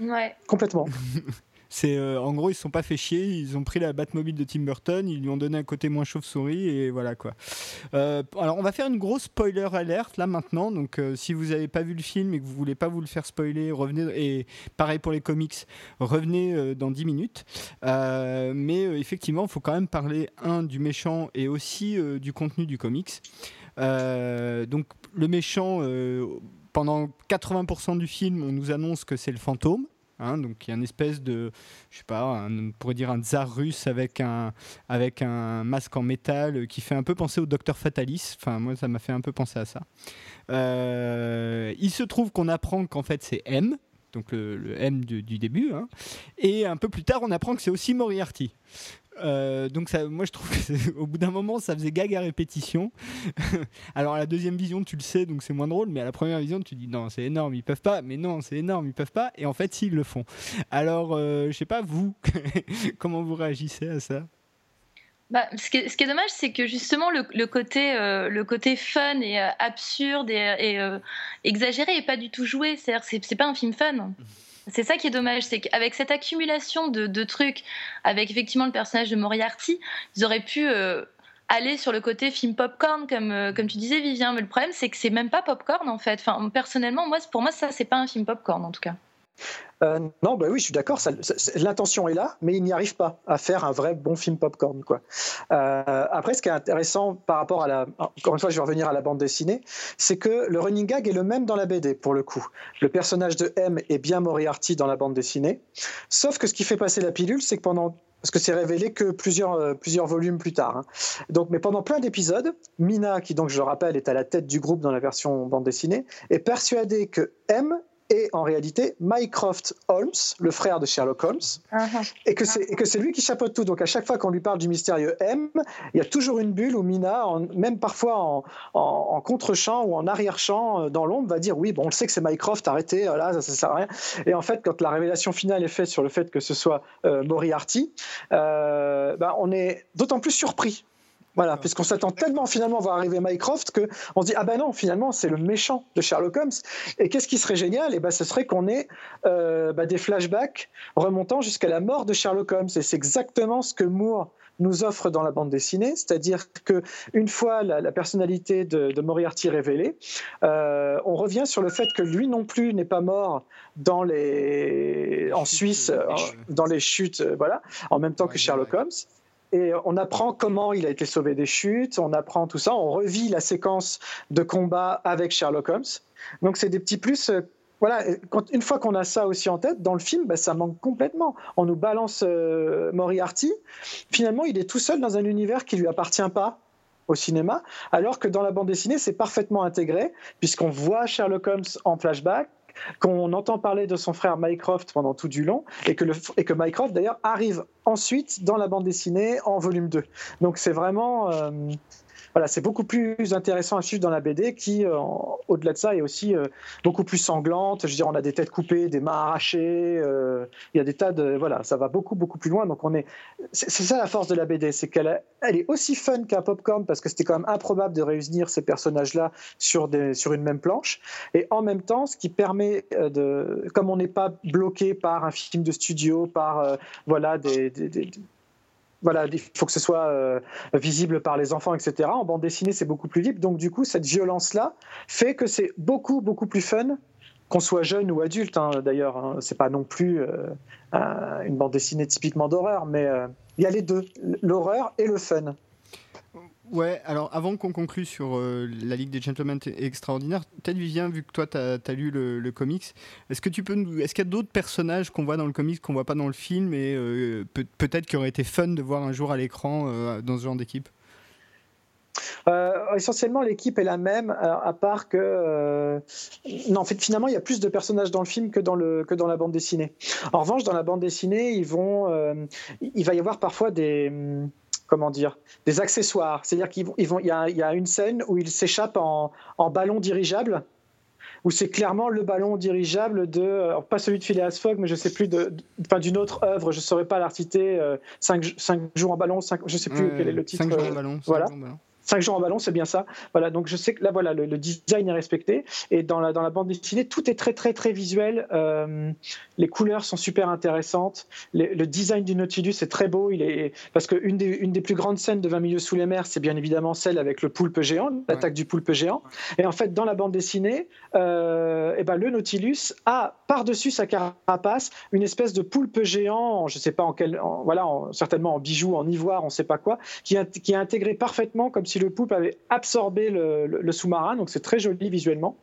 Ouais. Complètement. C'est euh, en gros ils se sont pas fait chier, ils ont pris la Batmobile de Tim Burton, ils lui ont donné un côté moins chauve-souris et voilà quoi. Euh, alors on va faire une grosse spoiler alerte là maintenant, donc euh, si vous n'avez pas vu le film et que vous voulez pas vous le faire spoiler, revenez et pareil pour les comics, revenez dans 10 minutes. mais effectivement, il faut quand même parler un du méchant et aussi du contenu du comics. donc le méchant pendant 80% du film, on nous annonce que c'est le fantôme. Hein, donc il y a une espèce de, je sais pas, on pourrait dire un tsar russe avec un, avec un masque en métal qui fait un peu penser au docteur Fatalis. Enfin, moi, ça m'a fait un peu penser à ça. Euh, il se trouve qu'on apprend qu'en fait c'est M, donc le, M du, début. Hein. et un peu plus tard, on apprend que c'est aussi Moriarty. Euh, donc moi je trouve qu'au bout d'un moment ça faisait gag à répétition. Alors à la deuxième vision tu le sais donc c'est moins drôle, mais à la première vision tu dis non c'est énorme ils peuvent pas, mais non c'est énorme ils peuvent pas et en fait s'ils le font. Alors euh, je sais pas vous comment vous réagissez à ça? Bah, ce, qui est, dommage, c'est que justement le, euh, côté fun et absurde et, et exagéré est pas du tout joué. C'est-à-dire, c'est pas un film fun. C'est ça qui est dommage, c'est qu'avec cette accumulation de, trucs, avec effectivement le personnage de Moriarty, ils auraient pu euh, aller sur le côté film popcorn, comme, euh, comme tu disais, Vivien. Mais le problème, c'est que c'est même pas popcorn en fait. Enfin, personnellement, moi, pour moi, ça, c'est pas un film popcorn en tout cas. Euh, non, bah oui, je suis d'accord. L'intention est là, mais il n'y arrive pas à faire un vrai bon film popcorn. Quoi. Euh, après, ce qui est intéressant par rapport à la. Encore une fois, je vais revenir à la bande dessinée, c'est que le running gag est le même dans la BD, pour le coup. Le personnage de M est bien Moriarty dans la bande dessinée. Sauf que ce qui fait passer la pilule, c'est que pendant parce que c'est révélé que plusieurs, euh, plusieurs volumes plus tard. Hein. Donc, mais pendant plein d'épisodes, Mina, qui donc je le rappelle est à la tête du groupe dans la version bande dessinée, est persuadée que M et en réalité Mycroft Holmes, le frère de Sherlock Holmes, uh-huh. et que c'est lui qui chapeaute tout. Donc à chaque fois qu'on lui parle du mystérieux M, il y a toujours une bulle où Mina, même parfois en, en, contre-champ ou en arrière-champ euh, dans l'ombre, va dire oui, bon, on le sait que c'est Mycroft, arrêtez, là, ça, ça sert à rien. Et en fait, quand la révélation finale est faite sur le fait que ce soit euh, Moriarty, euh, ben, on est d'autant plus surpris voilà, puisqu'on s'attend tellement finalement à voir arriver Mycroft qu'on se dit ah ben non, finalement c'est le méchant de Sherlock Holmes. Et qu'est-ce qui serait génial? Et eh ben ce serait qu'on ait euh, bah, des flashbacks remontant jusqu'à la mort de Sherlock Holmes. Et c'est exactement ce que Moore nous offre dans la bande dessinée, c'est-à-dire que une fois la, personnalité de, Moriarty révélée, euh, on revient sur le fait que lui non plus n'est pas mort dans les en Suisse, euh, dans les chutes, voilà, en même temps que Sherlock Holmes. Et on apprend comment il a été sauvé des chutes, on apprend tout ça, on revit la séquence de combat avec Sherlock Holmes. Donc c'est des petits plus. Euh, voilà, quand, une fois qu'on a ça aussi en tête, dans le film, bah, ça manque complètement. On nous balance euh, Moriarty. Finalement, il est tout seul dans un univers qui lui appartient pas au cinéma, alors que dans la bande dessinée, c'est parfaitement intégré, puisqu'on voit Sherlock Holmes en flashback, qu'on entend parler de son frère Mycroft pendant tout du long, et que, le, Mycroft d'ailleurs arrive ensuite dans la bande dessinée en volume 2. Donc c'est vraiment... Euh, voilà, c'est beaucoup plus intéressant à suivre dans la BD qui, euh, au-delà de ça, est aussi euh, beaucoup plus sanglante. Je veux dire, on a des têtes coupées, des mains arrachées. Euh, il y a des tas de voilà, ça va beaucoup beaucoup plus loin. Donc on est, c'est ça la force de la BD, c'est qu'elle elle est aussi fun qu'un popcorn parce que c'était quand même improbable de réunir ces personnages-là sur des sur une même planche. Et en même temps, ce qui permet de, comme on n'est pas bloqué par un film de studio, par voilà des, des voilà, il faut que ce soit euh, visible par les enfants, etc. En bande dessinée, c'est beaucoup plus libre. Donc, du coup, cette violence-là fait que c'est beaucoup, beaucoup plus fun, qu'on soit jeune ou adulte. Hein, d'ailleurs, hein. c'est pas non plus euh, une bande dessinée typiquement d'horreur, mais euh, il y a les deux, l'horreur et le fun. Ouais, alors avant qu'on conclue sur euh, la Ligue des Gentlemen extraordinaire, peut-être Vivien, vu que toi tu as, lu le, comics, est-ce que tu peux est-ce qu'il y a d'autres personnages qu'on voit dans le comics qu'on voit pas dans le film et euh, peut-être qu'il aurait été fun de voir un jour à l'écran euh, dans ce genre d'équipe? Essentiellement, l'équipe est la même, à part que. non, en fait, finalement, il y a plus de personnages dans le film que dans, le, que dans la bande dessinée. En revanche, dans la bande dessinée, ils vont, il va y avoir parfois des comment dire, des accessoires. C'est-à-dire qu'il vont, il y, a, une scène où il s'échappe en, ballon dirigeable, où c'est clairement le ballon dirigeable de, pas celui de Phileas Fogg, mais je sais plus, de, d'une autre œuvre, je ne saurais pas l'artiter, 5 euh, jours en ballon, je ne sais plus quel est le titre. 5 jours en ballon. Voilà. ballon. 5 jours en ballon, c'est bien ça. Voilà, donc je sais que là, voilà, le, design est respecté. Et dans la, dans la bande dessinée, tout est très, très, très visuel. Euh, les couleurs sont super intéressantes. le design du Nautilus est très beau. Il est, parce qu'une des, une des plus grandes scènes de 20 milieux sous les mers, c'est bien évidemment celle avec le poulpe géant, l'attaque du poulpe géant. Et en fait, dans la bande dessinée, euh, et eh ben, le Nautilus a par-dessus sa carapace une espèce de poulpe géant, je ne sais pas en quel, voilà, certainement en bijoux, en ivoire, on ne sait pas quoi, qui, qui est intégré parfaitement comme si le poulpe avait absorbé le, sous-marin, donc c'est très joli visuellement.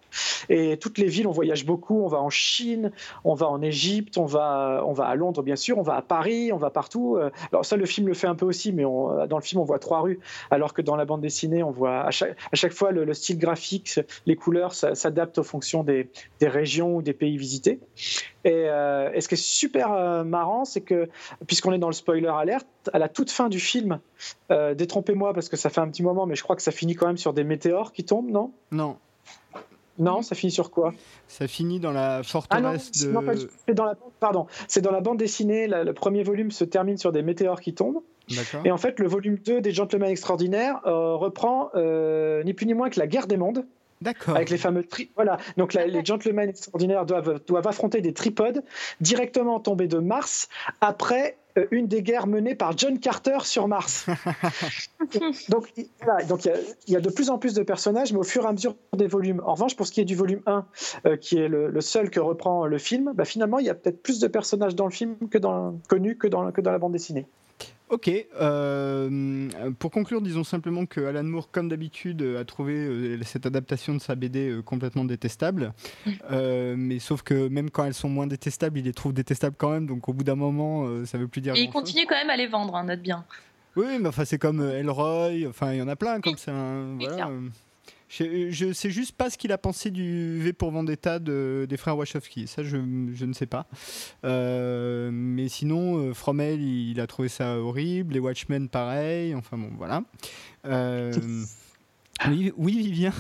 Et toutes les villes, on voyage beaucoup, on va en Chine, on va en Égypte, on va, on va à Londres bien sûr, on va à Paris, on va partout. Euh, alors ça, le film le fait un peu aussi, mais dans le film, on voit trois rues, alors que dans la bande dessinée, on voit à chaque, à chaque fois le, style graphique, les couleurs s'adaptent en fonction des, des régions ou des pays visités. Euh, et, ce qui est super euh, marrant, c'est que, puisqu'on est dans le spoiler alerte, à la toute fin du film, euh, détrompez-moi parce que ça fait un petit moment, mais je crois que ça finit quand même sur des météores qui tombent, non? Non. Non, ça finit sur quoi? Ça finit dans la forteresse ah non, de. c'est dans la, pardon, c'est dans la bande dessinée. le premier volume se termine sur des météores qui tombent. Et en fait, le volume 2 des Gentlemen Extraordinaires reprend ni plus ni moins que la guerre des mondes. D'accord. Avec les fameux tri voilà. Donc les gentlemen extraordinaires doivent, doivent affronter des tripodes directement tombés de Mars après euh, une des guerres menées par John Carter sur Mars. donc, donc il y, a de plus en plus de personnages, mais au fur et à mesure des volumes. En revanche, pour ce qui est du volume 1, euh, qui est le, seul que reprend le film, bah, finalement, il y a peut-être plus de personnages dans le film que dans, connus que dans, que dans la bande dessinée. Ok. Euh, pour conclure, disons simplement que Alan Moore, comme d'habitude, a trouvé euh, cette adaptation de sa BD euh, complètement détestable. mais sauf que même quand elles sont moins détestables, il les trouve détestables quand même. Donc au bout d'un moment, ça veut plus dire. Et il continue quand même à les vendre, hein, note bien. Oui, mais enfin c'est comme Elroy. Enfin, il y en a plein comme ça. Hein, voilà. Je, sais juste pas ce qu'il a pensé du V pour Vendetta de, des frères Wachowski. Ça, je, je ne sais pas. Euh, mais sinon, euh, Fromel, il, a trouvé ça horrible. Les Watchmen, pareil. Enfin bon, voilà. Euh, oui, oui, Vivien.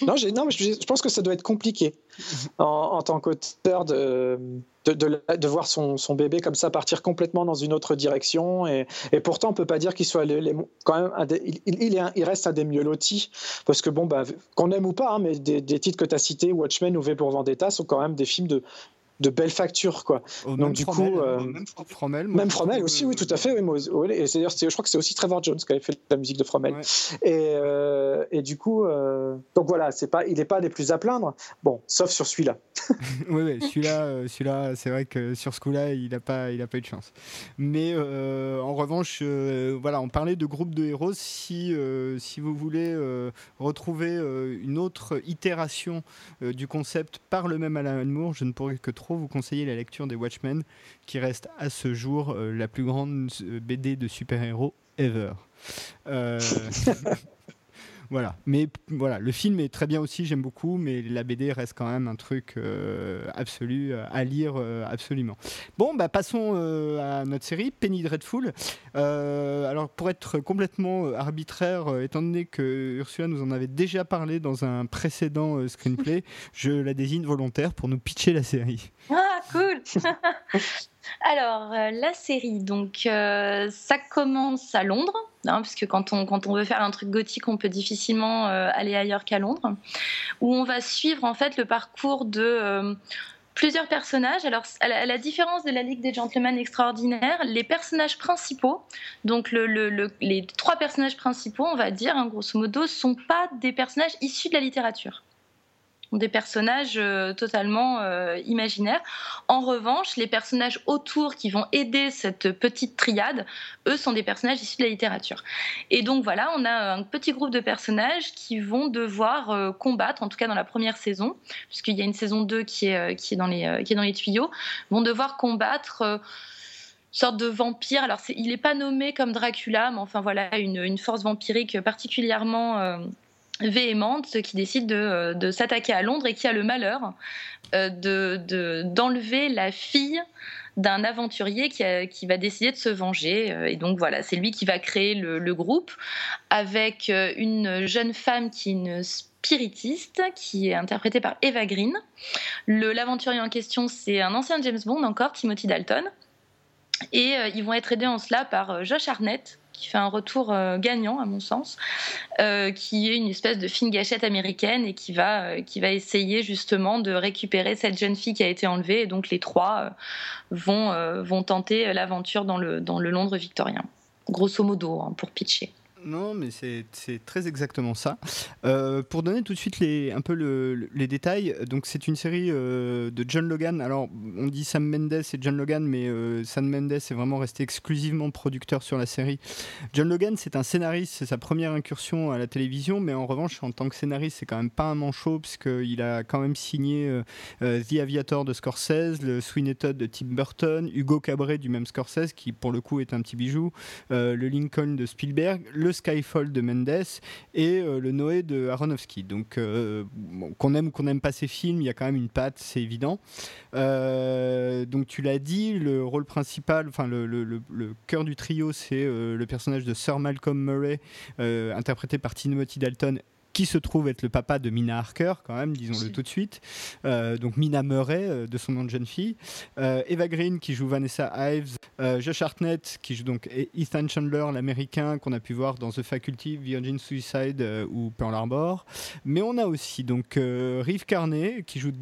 Non, non mais je, pense que ça doit être compliqué en, tant qu'auteur de, de, voir son, bébé comme ça partir complètement dans une autre direction. Et, pourtant, on peut pas dire qu'il soit quand même il, il, reste un des mieux lotis. Parce que, bon, bah, qu'on aime ou pas, hein, mais des, des, titres que tu as cités, Watchmen ou V pour Vendetta, sont quand même des films de, de belles factures quoi. Oh, Donc du coup, euh, même Fromel, même Fromel aussi, oui, tout à fait. Oui, et c'est je crois que c'est aussi Trevor Jones qui avait fait la musique de Fromel. Et, euh, et, du coup, euh, donc voilà, c'est pas, il n'est pas des plus à plaindre. Bon, sauf sur celui-là. oui, oui celui-là, celui-là, c'est vrai que sur ce coup-là, il n'a pas, il a pas eu de chance. Mais en revanche, voilà, on parlait de groupe de héros. Si, si vous voulez retrouver une autre itération du concept par le même Alan Moore, je ne pourrais que trop vous conseiller la lecture des Watchmen, qui reste à ce jour euh, la plus grande euh, BD de super-héros ever. Voilà. Mais voilà, le film est très bien aussi, j'aime beaucoup, mais la BD reste quand même un truc euh, absolu euh, à lire euh, absolument. Bon, bah passons à notre série Penny Dreadful. alors pour être complètement arbitraire, étant donné que Ursula nous en avait déjà parlé dans un précédent screenplay, je la désigne volontaire pour nous pitcher la série. Ah cool. Alors, la série, donc ça commence à Londres, puisque quand on, quand on veut faire un truc gothique, on peut difficilement aller ailleurs qu'à Londres, où on va suivre en fait le parcours de plusieurs personnages. Alors, à la, différence de la Ligue des Gentlemen Extraordinaires, les personnages principaux, donc les trois personnages principaux, on va dire, hein, grosso modo, sont pas des personnages issus de la littérature des personnages euh, totalement euh, imaginaires. En revanche, les personnages autour qui vont aider cette petite triade, eux, sont des personnages issus de la littérature. Et donc voilà, on a un petit groupe de personnages qui vont devoir euh, combattre, en tout cas dans la première saison, puisqu'il y a une saison 2 qui est, dans, les, tuyaux, vont devoir combattre sorte de vampire. Alors, il n'est pas nommé comme Dracula, mais enfin voilà, une force vampirique particulièrement véhémente qui décide de, de s'attaquer à Londres et qui a le malheur euh, de, d'enlever la fille d'un aventurier qui, va décider de se venger. Euh, et donc voilà, c'est lui qui va créer le, groupe avec euh, une jeune femme qui est une spiritiste, qui est interprétée par Eva Green. Le, l'aventurier en question, c'est un ancien James Bond encore, Timothy Dalton. Et ils vont être aidés en cela par Josh Arnett, qui fait un retour euh, gagnant à mon sens, euh, qui est une espèce de fine gâchette américaine et qui va, euh, qui va essayer justement de récupérer cette jeune fille qui a été enlevée. Et donc les trois vont, tenter l'aventure dans le, dans le Londres victorien, grosso modo, hein, pour pitcher. Non, mais c'est très exactement ça. Euh, pour donner tout de suite un peu les détails, donc c'est une série euh, de John Logan. Alors, on dit Sam Mendes et John Logan, mais euh, Sam Mendes est vraiment resté exclusivement producteur sur la série. John Logan, c'est un scénariste, c'est sa première incursion à la télévision, mais en revanche, en tant que scénariste, c'est quand même pas un manchot, puisqu'il a quand même signé The Aviator de Scorsese, le Sweeney Todd de Tim Burton, Hugo Cabret du même Scorsese, qui pour le coup est un petit bijou, le Lincoln de Spielberg, Skyfall de Mendes et euh, le Noé de Aronofsky. Donc, euh, qu'on aime ou qu'on n'aime pas ces films, il y a quand même une patte, c'est évident. Euh, donc, tu l'as dit, le rôle principal, enfin, le, le, cœur du trio, c'est le personnage de Sir Malcolm Murray, interprété par Timothy Dalton qui se trouve être le papa de Mina Harker, quand même, disons-le tout de suite. donc Mina Murray, de son nom de jeune fille. Eva Green, qui joue Vanessa Ives. Josh Hartnett, qui joue donc Ethan Chandler, l'américain, qu'on a pu voir dans The Faculty, Virgin Suicide ou Pearl Harbor. Mais on a aussi donc Reeve Carney, qui joue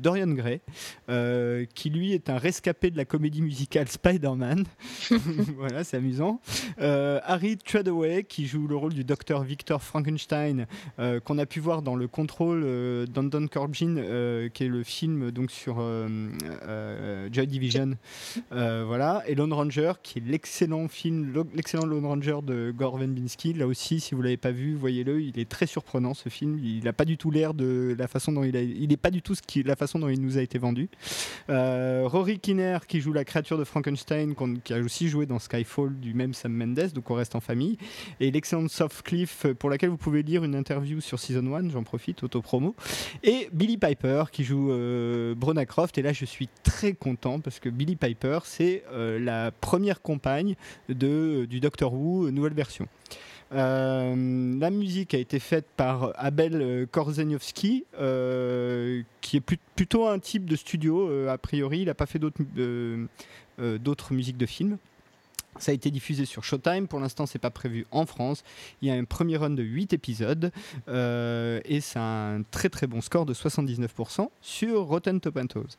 Dorian Gray, qui lui est un rescapé de la comédie musicale Spider-Man. voilà, c'est amusant. Euh, Harry Treadaway, qui joue le rôle du docteur Victor Frankenstein, euh, qu'on a pu voir dans Le Contrôle euh, d'Andon Corbin, qui est le film donc sur Joy Division. voilà. Et Lone Ranger, qui est l'excellent film, l'excellent Lone Ranger de Gore Verbinski. Là aussi, si vous l'avez pas vu, voyez-le. Il est très surprenant ce film. Il n'a pas du tout l'air de la façon dont il a. Il n'est pas du tout ce qui, la façon dont il nous a été vendu. Rory Kinner, qui joue la créature de Frankenstein, qui a aussi joué dans Skyfall du même Sam Mendes, donc on reste en famille. Et l'excellente Cliff euh, pour laquelle vous pouvez lire une interview sur Season 1, j'en profite, auto-promo. Et Billy Piper, qui joue euh, Brona Croft. Et là, je suis très content parce que Billy Piper, c'est euh, la première compagne de, du Doctor Who, nouvelle version. la musique a été faite par Abel Korzeniowski, qui est plutôt un type de studio, a priori. Il n'a pas fait d'autres d'autres musiques de films. Ça a été diffusé sur Showtime. Pour l'instant, c'est pas prévu en France. Il y a un premier run de 8 épisodes euh, et c'est un très très bon score de 79% sur Rotten Tomatoes.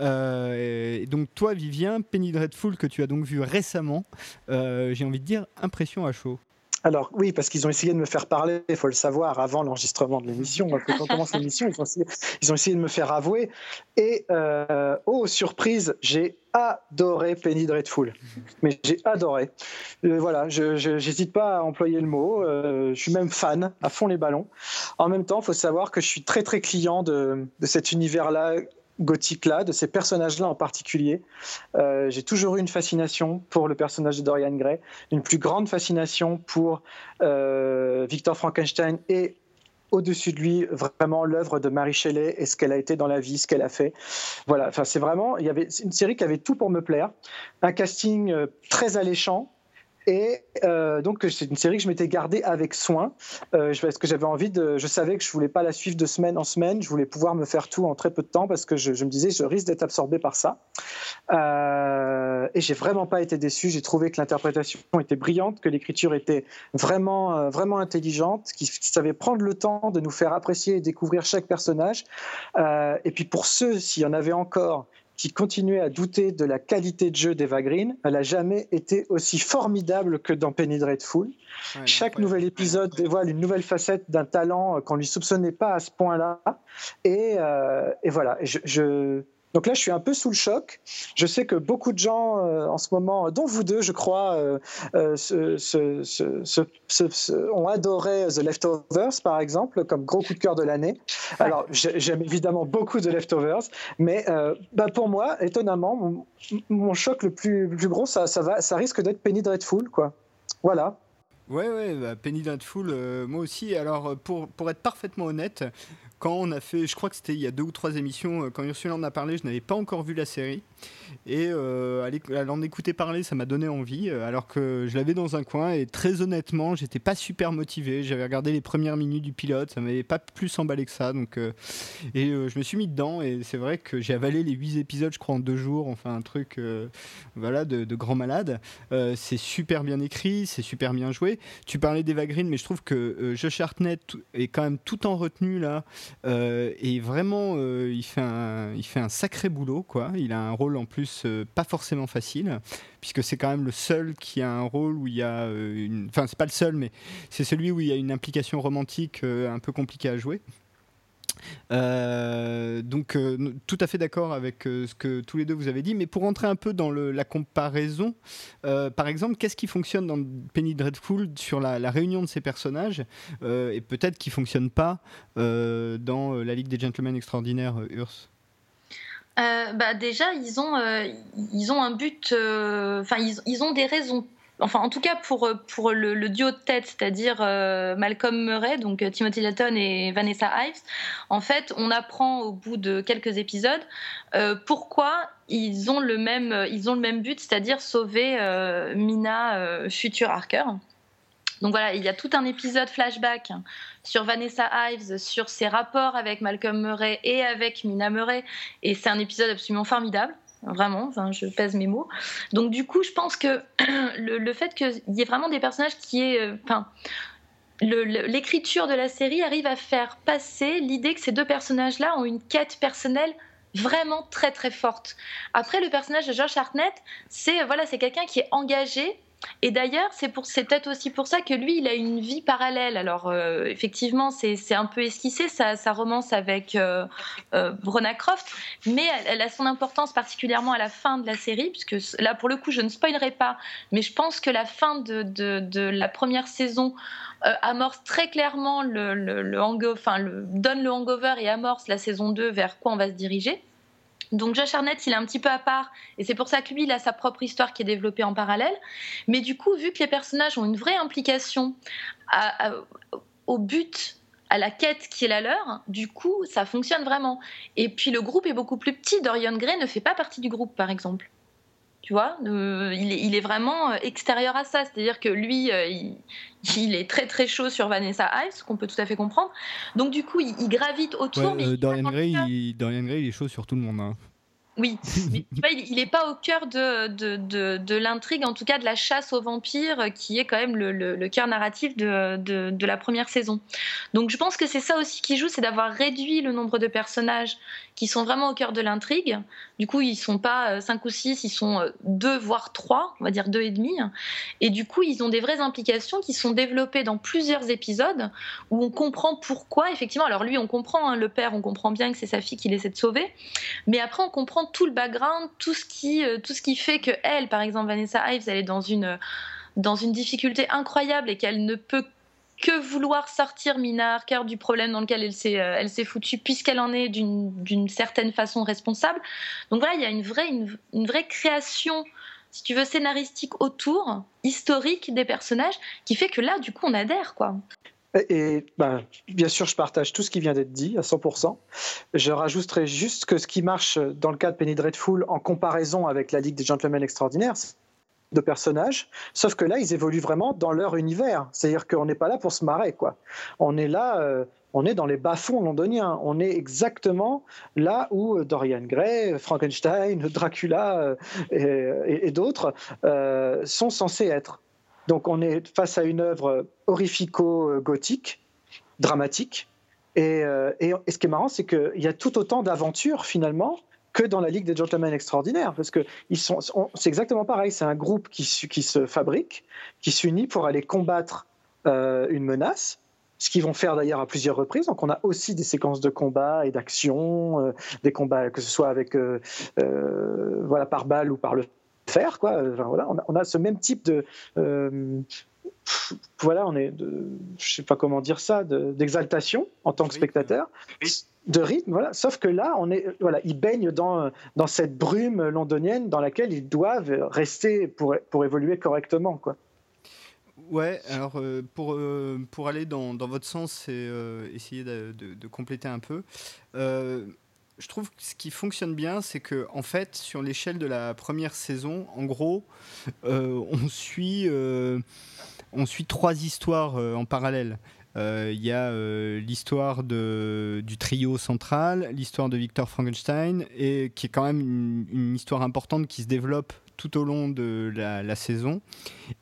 Euh, donc toi, Vivien, Penny Dreadful que tu as donc vu récemment, euh, j'ai envie de dire impression à chaud. Alors oui, parce qu'ils ont essayé de me faire parler, il faut le savoir, avant l'enregistrement de l'émission. Quand on commence l'émission, ils, ont essayé de me faire avouer. Et euh, oh, surprise, j'ai adoré Penny Dreadful. Mais j'ai adoré. Euh, voilà, je n'hésite pas à employer le mot. Euh, je suis même fan, à fond les ballons. En même temps, il faut savoir que je suis très très client de cet univers-là gothique-là, de ces personnages-là en particulier. Euh, j'ai toujours eu une fascination pour le personnage de Dorian Gray, une plus grande fascination pour euh, Victor Frankenstein et au-dessus de lui vraiment l'œuvre de Mary Shelley et ce qu'elle a été dans la vie, ce qu'elle a fait. Voilà, enfin c'est vraiment, il y avait une série qui avait tout pour me plaire, un casting euh, très alléchant, et euh, donc c'est une série que je m'étais gardée avec soin euh, parce que j'avais envie de, je savais que je voulais pas la suivre de semaine en semaine, je voulais pouvoir me faire tout en très peu de temps parce que je, me disais je risque d'être absorbé par ça. Euh, et j'ai vraiment pas été déçu. J'ai trouvé que l'interprétation était brillante, que l'écriture était vraiment euh, vraiment intelligente, qui, savait prendre le temps de nous faire apprécier et découvrir chaque personnage. et puis pour ceux s'il y en avait encore qui continuait à douter de la qualité de jeu d'Eva Green, elle n'a jamais été aussi formidable que dans Penny Dreadful. Chaque nouvel épisode dévoile une nouvelle facette d'un talent qu'on ne lui soupçonnait pas à ce point-là. Et, euh, voilà, je, donc là, je suis un peu sous le choc. Je sais que beaucoup de gens euh, en ce moment, dont vous deux, je crois, euh, euh ont adoré The Leftovers, par exemple, comme gros coup de cœur de l'année. Alors, j'aime évidemment beaucoup The Leftovers, mais euh, bah pour moi, étonnamment, mon, choc le plus, plus gros, ça, ça, va, ça risque d'être Penny Dreadful, quoi. Voilà. Ouais, ouais, bah, Penny Dreadful, moi aussi. Alors, pour, pour être parfaitement honnête, quand on a fait, je crois que c'était il y a deux ou trois émissions, euh, quand Ursula en a parlé, je n'avais pas encore vu la série. Et euh, à l'en écouter parler, ça m'a donné envie, euh, alors que je l'avais dans un coin. Et très honnêtement, j'étais pas super motivé. J'avais regardé les premières minutes du pilote, ça m'avait pas plus emballé que ça. Donc, et je me suis mis dedans. Et c'est vrai que j'ai avalé les huit épisodes, je crois, en deux jours. Enfin, un truc voilà, de, grand malade. c'est super bien écrit, c'est super bien joué. Tu parlais d'Eva Green, mais je trouve que Josh Hartnett est quand même tout en retenue là. Et vraiment, il, fait un, il fait un sacré boulot. Quoi. Il a un rôle en plus euh, pas forcément facile, puisque c'est quand même le seul qui a un rôle où il y a euh, une. Enfin, c'est pas le seul, mais c'est celui où il y a une implication romantique euh, un peu compliquée à jouer. Donc tout à fait d'accord avec ce que tous les deux vous avez dit, mais pour rentrer un peu dans la comparaison, par exemple, qu'est-ce qui fonctionne dans Penny Dreadful sur la, réunion de ces personnages et peut-être qui fonctionne pas dans la Ligue des Gentlemen Extraordinaires, Urs euh, bah déjà, ils ont, euh, ils ont un but, euh, enfin, ils, ont des raisons. Enfin, en tout cas, pour, pour le, duo de tête, c'est-à-dire Malcolm Murray, donc Timothy Dalton et Vanessa Ives, en fait, on apprend au bout de quelques épisodes pourquoi ils ont le même, ils ont le même but, c'est-à-dire sauver Mina, future Harker. Donc voilà, il y a tout un épisode flashback sur Vanessa Ives, sur ses rapports avec Malcolm Murray et avec Mina Murray, et c'est un épisode absolument formidable vraiment, je pèse mes mots. Donc du coup, je pense que le, fait qu'il y ait vraiment des personnages qui est, euh, enfin, l'écriture de la série arrive à faire passer l'idée que ces deux personnages-là ont une quête personnelle vraiment très très forte. Après, le personnage de Josh Hartnett, c'est voilà, c'est quelqu'un qui est engagé et d'ailleurs, c'est peut-être aussi pour ça que lui, il a une vie parallèle. Alors, euh, effectivement, c'est un peu esquissé, sa, romance avec euh, euh Croft, mais elle, a son importance particulièrement à la fin de la série, puisque là, pour le coup, je ne spoilerai pas, mais je pense que la fin de, la première saison amorce très clairement le, enfin, donne le hangover et amorce la saison 2 vers quoi on va se diriger. Donc Josh Arnett, il est un petit peu à part, et c'est pour ça que lui, il a sa propre histoire qui est développée en parallèle. Mais du coup, vu que les personnages ont une vraie implication au but, à la quête qui est la leur, du coup, ça fonctionne vraiment. Et puis le groupe est beaucoup plus petit. Dorian Gray ne fait pas partie du groupe, par exemple. Tu vois, euh, il, est, vraiment euh, extérieur à ça. C'est-à-dire que lui, euh, il, est très très chaud sur Vanessa Ives, ce qu'on peut tout à fait comprendre. Donc du coup, il, gravite autour. mais Dorian, Gray, il, Dorian Gray, il est chaud sur tout le monde. Hein. Oui, mais il n'est pas au cœur de, de, de, l'intrigue, en tout cas de la chasse aux vampires, qui est quand même le, le, cœur narratif de, de, la première saison. Donc je pense que c'est ça aussi qui joue, c'est d'avoir réduit le nombre de personnages qui sont vraiment au cœur de l'intrigue. Du coup, ils sont pas 5 euh, ou 6, ils sont 2 euh, voire 3, on va dire 2 et demi. Et du coup, ils ont des vraies implications qui sont développées dans plusieurs épisodes où on comprend pourquoi, effectivement. Alors lui, on comprend, hein, le père, on comprend bien que c'est sa fille qu'il essaie de sauver. Mais après, on comprend tout le background, tout ce qui, euh, tout ce qui fait que elle, par exemple, Vanessa Ives, elle est dans une, dans une difficulté incroyable et qu'elle ne peut que vouloir sortir Mina Harker du problème dans lequel elle s'est, euh, elle s'est foutue, puisqu'elle en est d'une, certaine façon responsable. Donc voilà, il y a une vraie, une, vraie création, si tu veux, scénaristique autour, historique des personnages, qui fait que là, du coup, on adhère, quoi. Et, ben, bien sûr, je partage tout ce qui vient d'être dit à 100%. Je rajouterai juste que ce qui marche dans le cas de Penny Dreadful en comparaison avec la Ligue des Gentlemen Extraordinaires, de personnages, sauf que là, ils évoluent vraiment dans leur univers. C'est-à-dire qu'on n'est pas là pour se marrer, quoi. On est là, euh, on est dans les bas-fonds londoniens. On est exactement là où euh, Dorian Gray, Frankenstein, Dracula euh, et, d'autres sont censés être. Donc on est face à une œuvre horrifico-gothique, dramatique. Et, et, ce qui est marrant, c'est qu'il y a tout autant d'aventures finalement que dans la Ligue des Gentlemen Extraordinaires, parce que c'est exactement pareil. C'est un groupe qui, qui, se fabrique, qui s'unit pour aller combattre euh, une menace, ce qu'ils vont faire d'ailleurs à plusieurs reprises. Donc on a aussi des séquences de combat et d'action, euh, des combats que ce soit avec euh, voilà par balle ou par le fer, quoi. voilà, on a, ce même type de voilà, on est, de, je sais pas comment dire ça, d'exaltation en tant que spectateur de rythme, voilà. Sauf que là, on est, voilà, ils baignent dans, dans cette brume londonienne dans laquelle ils doivent rester pour, pour évoluer correctement, quoi. Ouais, alors euh, pour, euh, pour aller dans, dans, votre sens et euh, essayer de, de, compléter un peu, je trouve que ce qui fonctionne bien, c'est que en fait, sur l'échelle de la première saison, en gros, on suit on suit trois histoires en parallèle. Euh, il y a euh, l'histoire du trio central, l'histoire de Victor Frankenstein, et qui est quand même une histoire importante qui se développe tout au long de la, saison.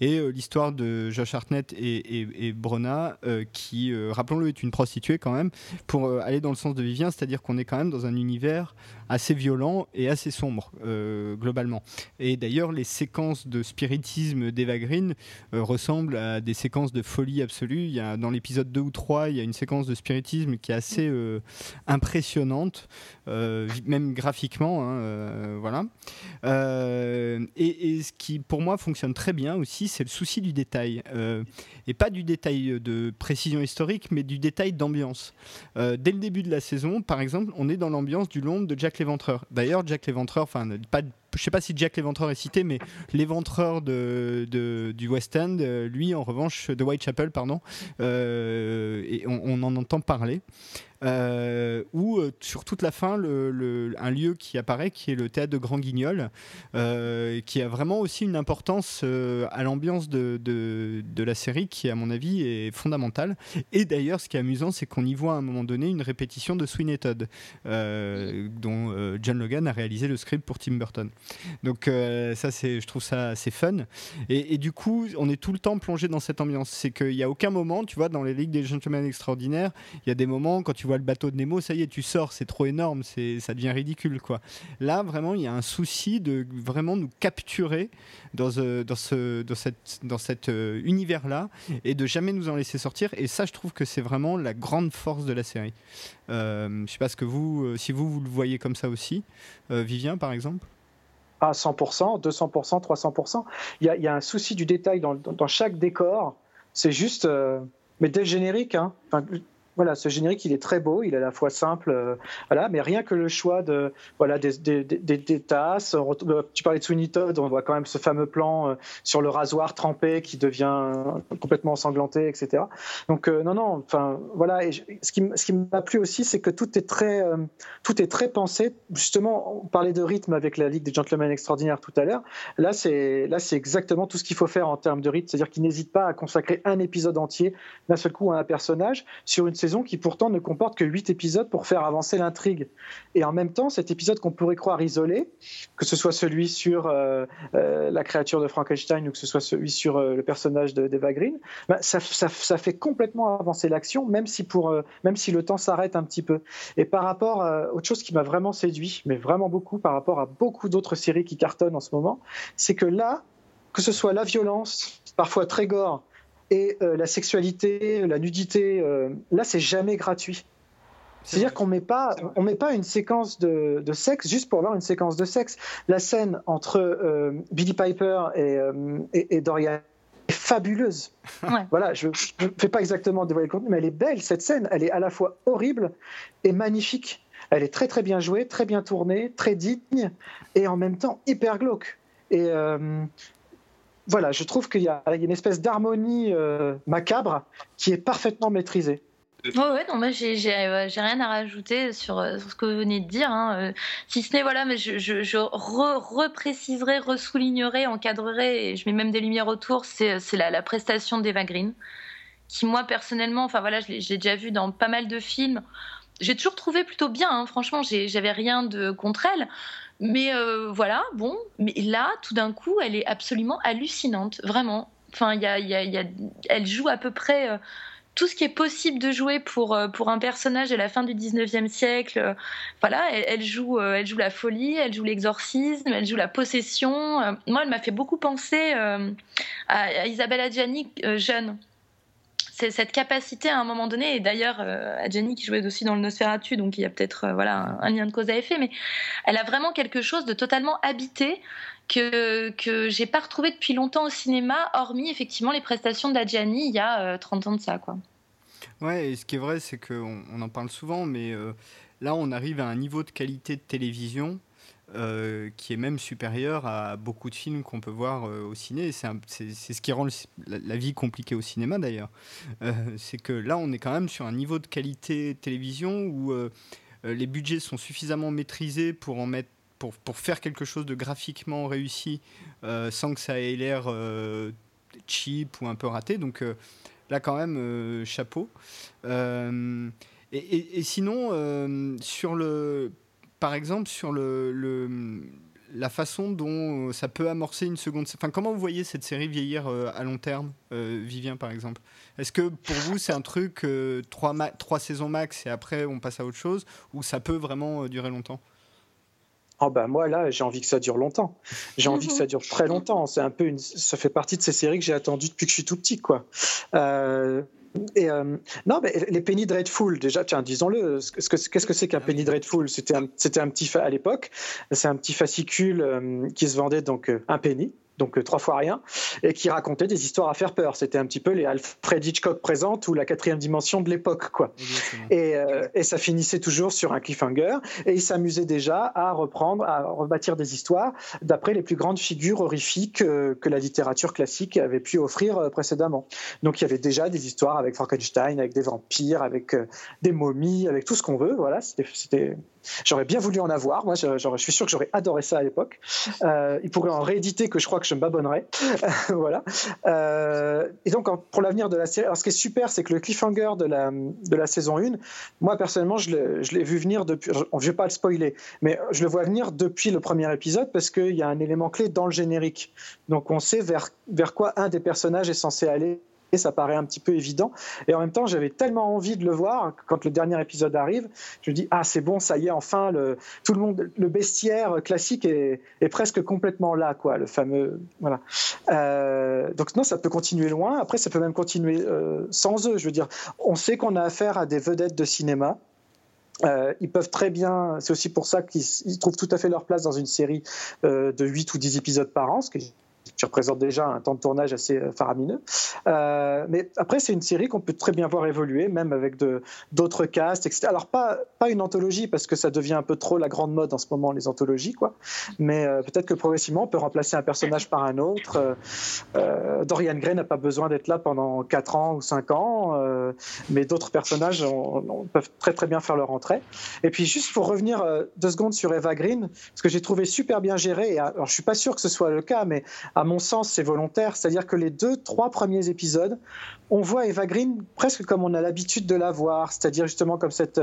Et euh, l'histoire de Josh Hartnett et, et, Brona, euh, qui, euh, rappelons-le, est une prostituée quand même, pour aller dans le sens de Vivien, c'est-à-dire qu'on est quand même dans un univers assez violent et assez sombre, globalement. Et d'ailleurs, les séquences de spiritisme d'Eva Green ressemblent à des séquences de folie absolue. Il y a, dans l'épisode 2 ou 3, il y a une séquence de spiritisme qui est assez impressionnante, même graphiquement. Hein, voilà. Euh, et, ce qui, pour moi, fonctionne très bien aussi, c'est le souci du détail. Euh, et pas du détail de précision historique, mais du détail d'ambiance. Euh, dès le début de la saison, par exemple, on est dans l'ambiance du Londres de Jack D'ailleurs, Jack l'Éventreur, enfin, pas je sais pas si Jack l'Éventreur est cité, mais l'Éventreur de, du West End, lui, en revanche, de Whitechapel, pardon, et on, en entend parler euh, ou euh, sur toute la fin, un lieu qui apparaît, qui est le théâtre de Grand Guignol, euh, qui a vraiment aussi une importance euh, à l'ambiance de, de, de, la série, qui à mon avis est fondamentale. Et d'ailleurs, ce qui est amusant, c'est qu'on y voit à un moment donné une répétition de Sweeney Todd, dont John Logan a réalisé le script pour Tim Burton. Donc ça, c'est, je trouve ça assez fun. Et, du coup, on est tout le temps plongé dans cette ambiance. C'est qu'il n'y a aucun moment, tu vois, dans les ligues des gentlemen extraordinaires, il y a des moments quand tu le bateau de Nemo, ça y est, tu sors, c'est trop énorme, c'est, ça devient ridicule, quoi. Là, vraiment, il y a un souci de vraiment nous capturer dans, euh, ce, dans cette, dans cet euh, univers-là et de jamais nous en laisser sortir. Et ça, je trouve que c'est vraiment la grande force de la série. Euh, je sais pas ce que vous, si vous, vous le voyez comme ça aussi, Vivien, par exemple? À 100%, 200%, 300%. Il y a, un souci du détail dans, chaque décor. C'est juste, mais dès générique, hein, voilà, ce générique, il est très beau, il est à la fois simple, euh, voilà, mais rien que le choix de, voilà, des, des, des, tasses. Euh, tu parlais de Sweeney Todd, on voit quand même ce fameux plan euh, sur le rasoir trempé qui devient complètement ensanglanté, etc. Donc non, non, enfin voilà. Et ce qui, ce qui m'a plu aussi, c'est que tout est très, tout est très pensé. Justement, on parlait de rythme avec la Ligue des Gentlemen Extraordinaires tout à l'heure. Là, c'est là, c'est exactement tout ce qu'il faut faire en termes de rythme, c'est-à-dire qu'il n'hésite pas à consacrer un épisode entier d'un seul coup à un personnage sur une saison qui pourtant ne comporte que 8 épisodes pour faire avancer l'intrigue. Et en même temps, cet épisode qu'on pourrait croire isolé, que ce soit celui sur euh, euh, la créature de Frankenstein ou que ce soit celui sur euh, le personnage d'Eva Green, bah, ça, fait complètement avancer l'action, même, si même si le temps s'arrête un petit peu. Et par rapport à autre chose qui m'a vraiment séduit, mais vraiment beaucoup par rapport à beaucoup d'autres séries qui cartonnent en ce moment, c'est que là, que ce soit la violence, parfois très gore, et euh, la sexualité, la nudité, euh, là, c'est jamais gratuit. C'est-à-dire qu'on met pas, on met pas une séquence de, de, sexe juste pour avoir une séquence de sexe. La scène entre euh, Billy Piper et, et, et, Dorian est fabuleuse. Voilà, je ne fais pas exactement dévoiler le contenu, mais elle est belle cette scène. Elle est à la fois horrible et magnifique. Elle est très très bien jouée, très bien tournée, très digne et en même temps hyper glauque. Et voilà, je trouve qu'il y, a une espèce d'harmonie euh, macabre qui est parfaitement maîtrisée. Oui, ouais, non, moi j'ai rien à rajouter sur, euh, sur, ce que vous venez de dire. Hein. Euh, si ce n'est, voilà, mais je, repréciserai, ressoulignerai, encadrerai, et je mets même des lumières autour, c'est la, la, prestation d'Eva Green, qui moi personnellement, enfin voilà, je déjà vu dans pas mal de films. J'ai toujours trouvé plutôt bien, hein. franchement, j'avais rien de contre elle. Mais euh, voilà, bon, mais là, tout d'un coup, elle est absolument hallucinante, vraiment. Enfin, y a, y a, y a, elle joue à peu près euh, tout ce qui est possible de jouer pour, euh, pour un personnage à la fin du 19e siècle. voilà, elle, joue, elle joue la folie, elle joue l'exorcisme, elle joue la possession. moi, elle m'a fait beaucoup penser à, à Isabelle Adjani jeune c'est cette capacité à un moment donné, et d'ailleurs, euh, Jenny qui jouait aussi dans le Nosferatu, donc il y a peut-être euh, voilà, un, lien de cause à effet, mais elle a vraiment quelque chose de totalement habité que, que j'ai pas retrouvé depuis longtemps au cinéma, hormis effectivement les prestations d'Adjani il y a 30 euh, ans de ça. Quoi. Ouais, et ce qui est vrai, c'est qu'on on en parle souvent, mais là, on arrive à un niveau de qualité de télévision euh, qui est même supérieur à beaucoup de films qu'on peut voir euh, au ciné. C'est ce qui rend la, vie compliquée au cinéma d'ailleurs. Euh, c'est que là, on est quand même sur un niveau de qualité télévision où les budgets sont suffisamment maîtrisés pour en mettre pour, faire quelque chose de graphiquement réussi sans que ça ait l'air cheap ou un peu raté. Donc là, quand même, chapeau. Et, sinon, sur le par exemple, sur le, la façon dont ça peut amorcer une seconde. Enfin, comment vous voyez cette série vieillir euh, à long terme, euh, Vivien, par exemple? Est-ce que pour vous, c'est un truc euh, trois, trois, saisons max et après on passe à autre chose, ou ça peut vraiment durer longtemps? Oh bah moi là j'ai envie que ça dure longtemps. J'ai envie que ça dure très longtemps. C'est un peu ça fait partie de ces séries que j'ai attendues depuis que je suis tout petit quoi. Euh, non, mais les Penny Dreadful, déjà, tiens, disons-le, qu'est-ce que c'est qu'un Penny Dreadful? C'était un, un, petit, à l'époque, c'est un petit fascicule euh, qui se vendait donc euh, un penny, donc trois fois rien, et qui racontait des histoires à faire peur. C'était un petit peu les Alfred Hitchcock présentes ou la quatrième dimension de l'époque, quoi. Et, et, ça finissait toujours sur un cliffhanger, et il s'amusait déjà à reprendre, à rebâtir des histoires d'après les plus grandes figures horrifiques que la littérature classique avait pu offrir précédemment. Donc il y avait déjà des histoires avec Frankenstein, avec des vampires, avec des momies, avec tout ce qu'on veut. Voilà, c'était J'aurais bien voulu en avoir. Moi, je, suis sûr que j'aurais adoré ça à l'époque. Euh, il pourrait en rééditer que je crois que je me babonnerais. voilà. Euh, et donc, pour l'avenir de la série, alors ce qui est super, c'est que le cliffhanger de la, de la saison 1, moi, personnellement, je l'ai vu venir depuis. Je ne vais pas le spoiler, mais je le vois venir depuis le premier épisode parce qu'il y a un élément clé dans le générique. Donc, on sait vers, vers quoi un des personnages est censé aller ça paraît un petit peu évident. Et en même temps, j'avais tellement envie de le voir quand le dernier épisode arrive. Je me dis ah c'est bon, ça y est, enfin le tout le monde, le bestiaire classique est, est presque complètement là, quoi, le fameux voilà. Euh, donc non, ça peut continuer loin. Après, ça peut même continuer euh, sans eux. Je veux dire, on sait qu'on a affaire à des vedettes de cinéma. Euh, ils peuvent très bien, c'est aussi pour ça qu'ils trouvent tout à fait leur place dans une série de 8 ou 10 épisodes par an, ce qui représente déjà un temps de tournage assez euh, faramineux. Euh, mais après, c'est une série qu'on peut très bien voir évoluer, même avec d'autres castes, etc. Alors, pas, une anthologie, parce que ça devient un peu trop la grande mode en ce moment, les anthologies, quoi. Mais euh, peut-être que progressivement, on peut remplacer un personnage par un autre. Dorian Gray n'a pas besoin d'être là pendant 4 ans ou 5 ans, mais d'autres personnages peuvent très très bien faire leur entrée. Et puis, juste pour revenir deux secondes sur Eva Green, ce que j'ai trouvé super bien géré, et alors je suis pas sûr que ce soit le cas, mais à mon sens, c'est volontaire. C'est-à-dire que les deux, trois premiers épisodes, on voit Eva Green presque comme on a l'habitude de la voir, c'est-à-dire justement comme cette,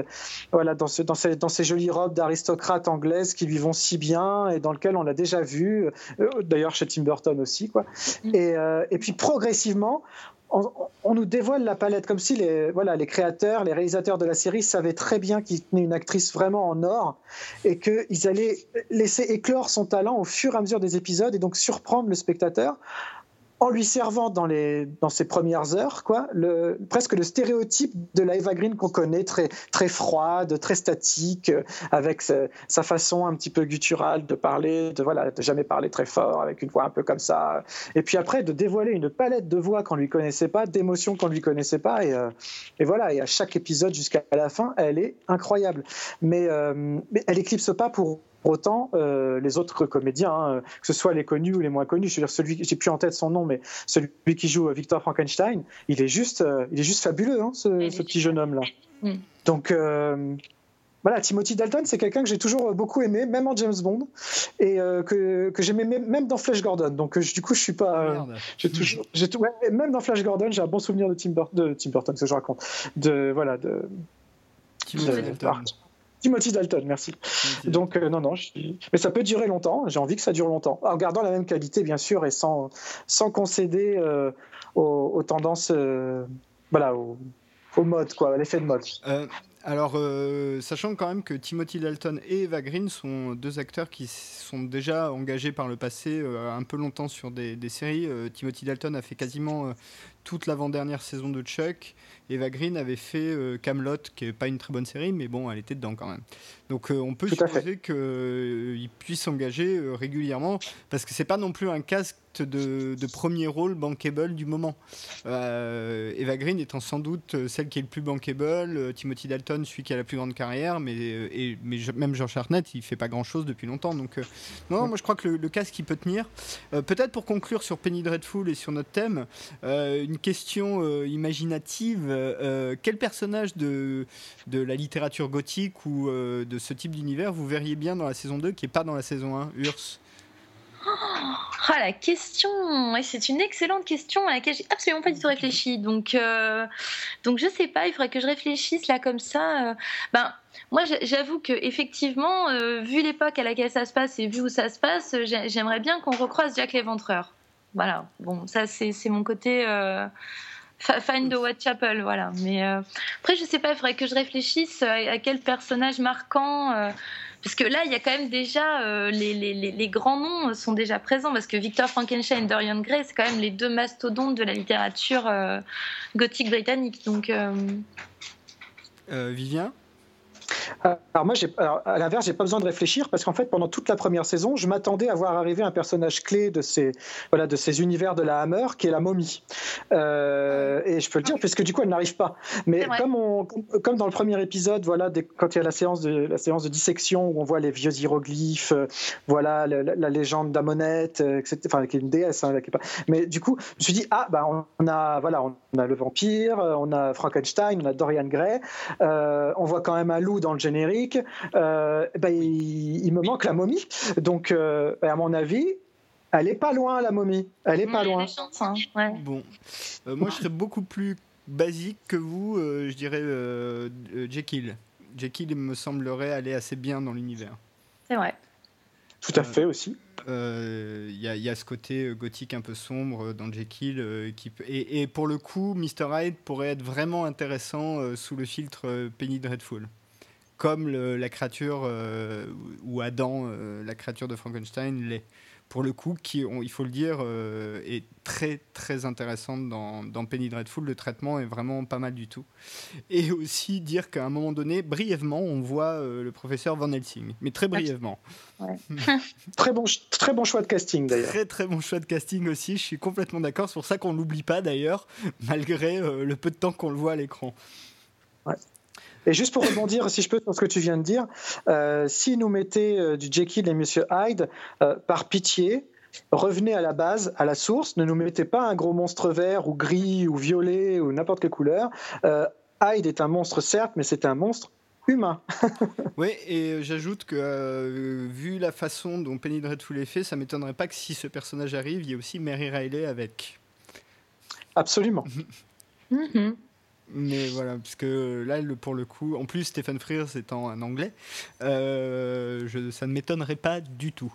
voilà, dans, ce, dans, ces, dans ces jolies robes d'aristocrate anglaise qui lui vont si bien et dans lequel on l'a déjà vu, euh, d'ailleurs chez Tim Burton aussi, quoi. Mm. Et, euh, et puis progressivement, on, nous dévoile la palette comme si les, voilà, les créateurs, les réalisateurs de la série savaient très bien qu'ils tenaient une actrice vraiment en or et qu'ils allaient laisser éclore son talent au fur et à mesure des épisodes et donc surprendre le spectateur en lui servant dans, les, dans ses premières heures, quoi, presque le stéréotype de la Eva Green qu'on connaît, très, très froide, très statique, avec sa, façon un petit peu gutturale de parler, de, voilà, de jamais parler très fort, avec une voix un peu comme ça. Et puis après, de dévoiler une palette de voix qu'on lui connaissait pas, d'émotions qu'on lui connaissait pas. Et, euh, et, voilà, et à chaque épisode jusqu'à la fin, elle est incroyable. Mais, euh, mais elle éclipse pas pour autant, euh, les autres comédiens, hein, que ce soit les connus ou les moins connus, je veux dire celui, j'ai plus en tête son nom, mais celui qui joue Victor Frankenstein, il est juste, euh, il est juste fabuleux, hein, ce, petit jeune homme là. Mm. Donc euh, voilà, Timothy Dalton, c'est quelqu'un que j'ai toujours beaucoup aimé, même en James Bond, et que, que j'aimais même dans Flash Gordon. Donc du coup, je suis pas, j'ai toujours, j'ai tout, même dans Flash Gordon, j'ai un bon souvenir de Tim, de Tim Burton, ce que je raconte, de voilà de. Timothy Dalton. Timothy Dalton, merci. Donc, euh, non, non, mais ça peut durer longtemps. J'ai envie que ça dure longtemps. En gardant la même qualité, bien sûr, et sans, sans concéder euh, aux, tendances, euh, voilà, au, mode, quoi, à l'effet de mode. alors, sachant quand même que Timothy Dalton et Eva Green sont deux acteurs qui sont déjà engagés par le passé un peu longtemps sur des, des séries. Timothy Dalton a fait quasiment toute l'avant-dernière saison de Chuck. Eva Green avait fait euh, Camelot, qui n'est pas une très bonne série, mais bon, elle était dedans quand même. Donc euh, on peut supposer qu'il euh, puisse s'engager régulièrement, parce que c'est pas non plus un casque de, premier rôle bankable du moment. Eva Green étant sans doute celle qui est le plus bankable, Timothy Dalton, celui qui a la plus grande carrière, mais, et, mais même George Hartnett, il fait pas grand chose depuis longtemps. Donc non, moi je crois que le, le casque il peut tenir. Peut-être pour conclure sur Penny Dreadful et sur notre thème, une question imaginative euh, euh, quel personnage de, de la littérature gothique ou euh, de ce type d'univers vous verriez bien dans la saison 2 qui n'est pas dans la saison 1 Urs? Oh, la question, c'est une excellente question à laquelle j'ai absolument pas du tout réfléchi. Donc, donc je sais pas, il faudrait que je réfléchisse là comme ça. ben, moi, j'avoue que effectivement, vu l'époque à laquelle ça se passe et vu où ça se passe, j'aimerais bien qu'on recroise Jack l'Éventreur. Voilà. Bon, ça c'est mon côté. Find the Whitechapel, voilà. Mais euh, après, je sais pas, il faudrait que je réfléchisse à, quel personnage marquant. Euh, parce que là, il y a quand même déjà euh, les, les, les, grands noms sont déjà présents parce que Victor Frankenstein et Dorian Gray, c'est quand même les deux mastodontes de la littérature gothique britannique. Donc, Vivien? Alors moi, à l'inverse, j'ai pas besoin de réfléchir parce qu'en fait, pendant toute la première saison, je m'attendais à voir arriver un personnage clé de ces, voilà, de ces univers de la Hammer, qui est la momie. Euh, et je peux le dire, puisque du coup, elle n'arrive pas. Mais comme, on, comme dans le premier épisode, voilà, quand il y a la séance, de, la séance de dissection où on voit les vieux hiéroglyphes, euh, voilà, la, légende d'Amonette, euh, etc., enfin, qui est une déesse. Hein, mais du coup, je me suis dit, ah, bah, on a, voilà, on a le vampire, on a Frankenstein, on a Dorian Gray, on voit quand même un loup dans le générique, euh, ben, il, me manque la momie. Donc, euh, à mon avis, elle est pas loin, la momie. Elle est pas loin. Hein, bon, euh, moi, je serais beaucoup plus basique que vous. je dirais Jekyll. Jekyll me semblerait aller assez bien dans l'univers. C'est vrai. Tout à fait aussi. Il y, y, a ce côté gothique un peu sombre dans Jekyll. qui, et, et, pour le coup, Mr. Hyde pourrait être vraiment intéressant sous le filtre Penny Dreadful comme la créature euh, ou Adam, euh, la créature de Frankenstein, l'est. Pour le coup, qui, il faut le dire, euh, est très très intéressante dans, dans, Penny Dreadful. Le traitement est vraiment pas mal du tout. Et aussi dire qu'à un moment donné, brièvement, on voit le professeur Van Helsing, mais très brièvement. très, bon, très bon choix de casting d'ailleurs. Très très bon choix de casting aussi, je suis complètement d'accord. C'est pour ça qu'on ne l'oublie pas d'ailleurs, malgré le peu de temps qu'on le voit à l'écran. Ouais. Et juste pour rebondir, si je peux, sur ce que tu viens de dire, euh, si nous mettez euh, du Jekyll et Monsieur Hyde, euh, par pitié, revenez à la base, à la source, ne nous mettez pas un gros monstre vert ou gris ou violet ou n'importe quelle couleur. Hyde est un monstre, certes, mais c'est un monstre humain. oui, et j'ajoute que vu la façon dont Penny Dreadful est fait, ça m'étonnerait pas que si ce personnage arrive, il y ait aussi Mary Riley avec. Absolument. Mm-hmm. Mais voilà, puisque là, le, pour le coup, en plus, Stephen Frears étant un anglais, euh, ça ne m'étonnerait pas du tout.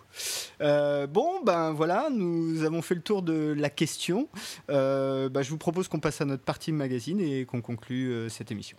Euh, bon, ben voilà, nous avons fait le tour de la question. Euh, ben, je vous propose qu'on passe à notre partie magazine et qu'on conclue cette émission.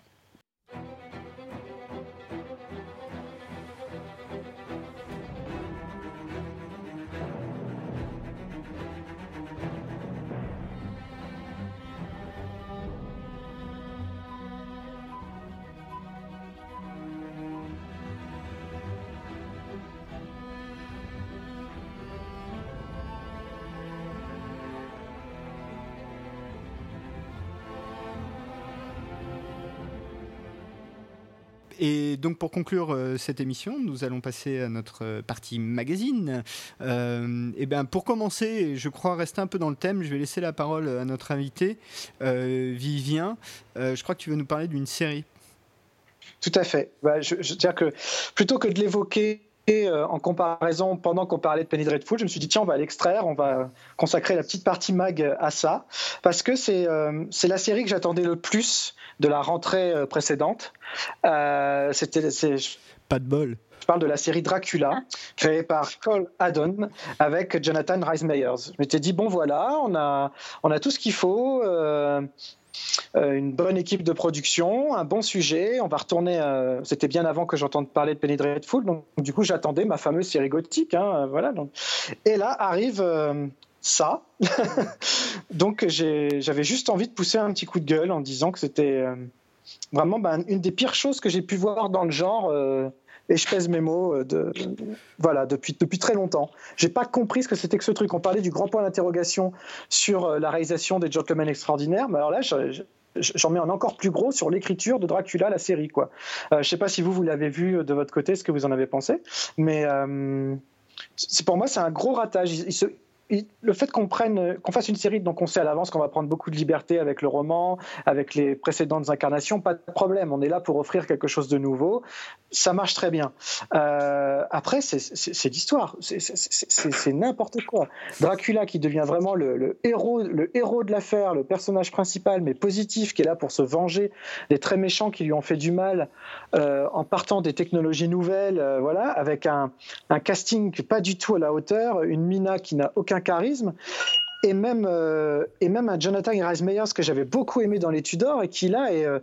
Donc pour conclure euh, cette émission, nous allons passer à notre euh, partie magazine. Euh, et ben pour commencer, je crois rester un peu dans le thème, je vais laisser la parole à notre invité Vivien. je crois que tu veux nous parler d'une série. Tout à fait. Bah, je, je dire que plutôt que de l'évoquer et en comparaison, pendant qu'on parlait de Penny Dreadful, je me suis dit, tiens, on va l'extraire, on va consacrer la petite partie mag à ça, parce que c'est c'est la série que j'attendais le plus de la rentrée précédente. Euh, c'était pas de bol. Je parle de la série Dracula, créée par Cole Haddon avec Jonathan Rhys Meyers. Je m'étais dit bon voilà, on a on a tout ce qu'il faut. Euh, euh, une bonne équipe de production, un bon sujet. On va retourner. C'était bien avant que j'entende parler de Penny Dreadful, donc du coup j'attendais ma fameuse série gothique. Hein, voilà. Donc. Et là arrive ça. donc j'avais juste envie de pousser un petit coup de gueule en disant que c'était vraiment ben, une des pires choses que j'ai pu voir dans le genre. Euh, et je pèse mes mots euh, voilà, depuis, depuis très longtemps. J'ai pas compris ce que c'était que ce truc. On parlait du grand point d'interrogation sur euh, la réalisation des Gentlemen Extraordinaires, mais alors là, j'en mets un encore plus gros sur l'écriture de Dracula, la série. Quoi. Euh, je sais pas si vous, vous l'avez vu de votre côté, ce que vous en avez pensé, mais c'est pour moi, c'est un gros ratage. Le fait qu'on prenne, qu'on fasse une série, donc on sait à l'avance qu'on va prendre beaucoup de liberté avec le roman, avec les précédentes incarnations, pas de problème. On est là pour offrir quelque chose de nouveau. Ça marche très bien. Euh, après, c'est l'histoire. C'est n'importe quoi. Dracula qui devient vraiment le, héros, le héros de l'affaire, le personnage principal, mais positif, qui est là pour se venger des très méchants qui lui ont fait du mal euh, en partant des technologies nouvelles, euh, voilà, avec un, un casting pas du tout à la hauteur, une Mina qui n'a aucun charisme. Et même, euh, et même un Jonathan Rhys Meyers que j'avais beaucoup aimé dans les Tudors et qui là est, euh,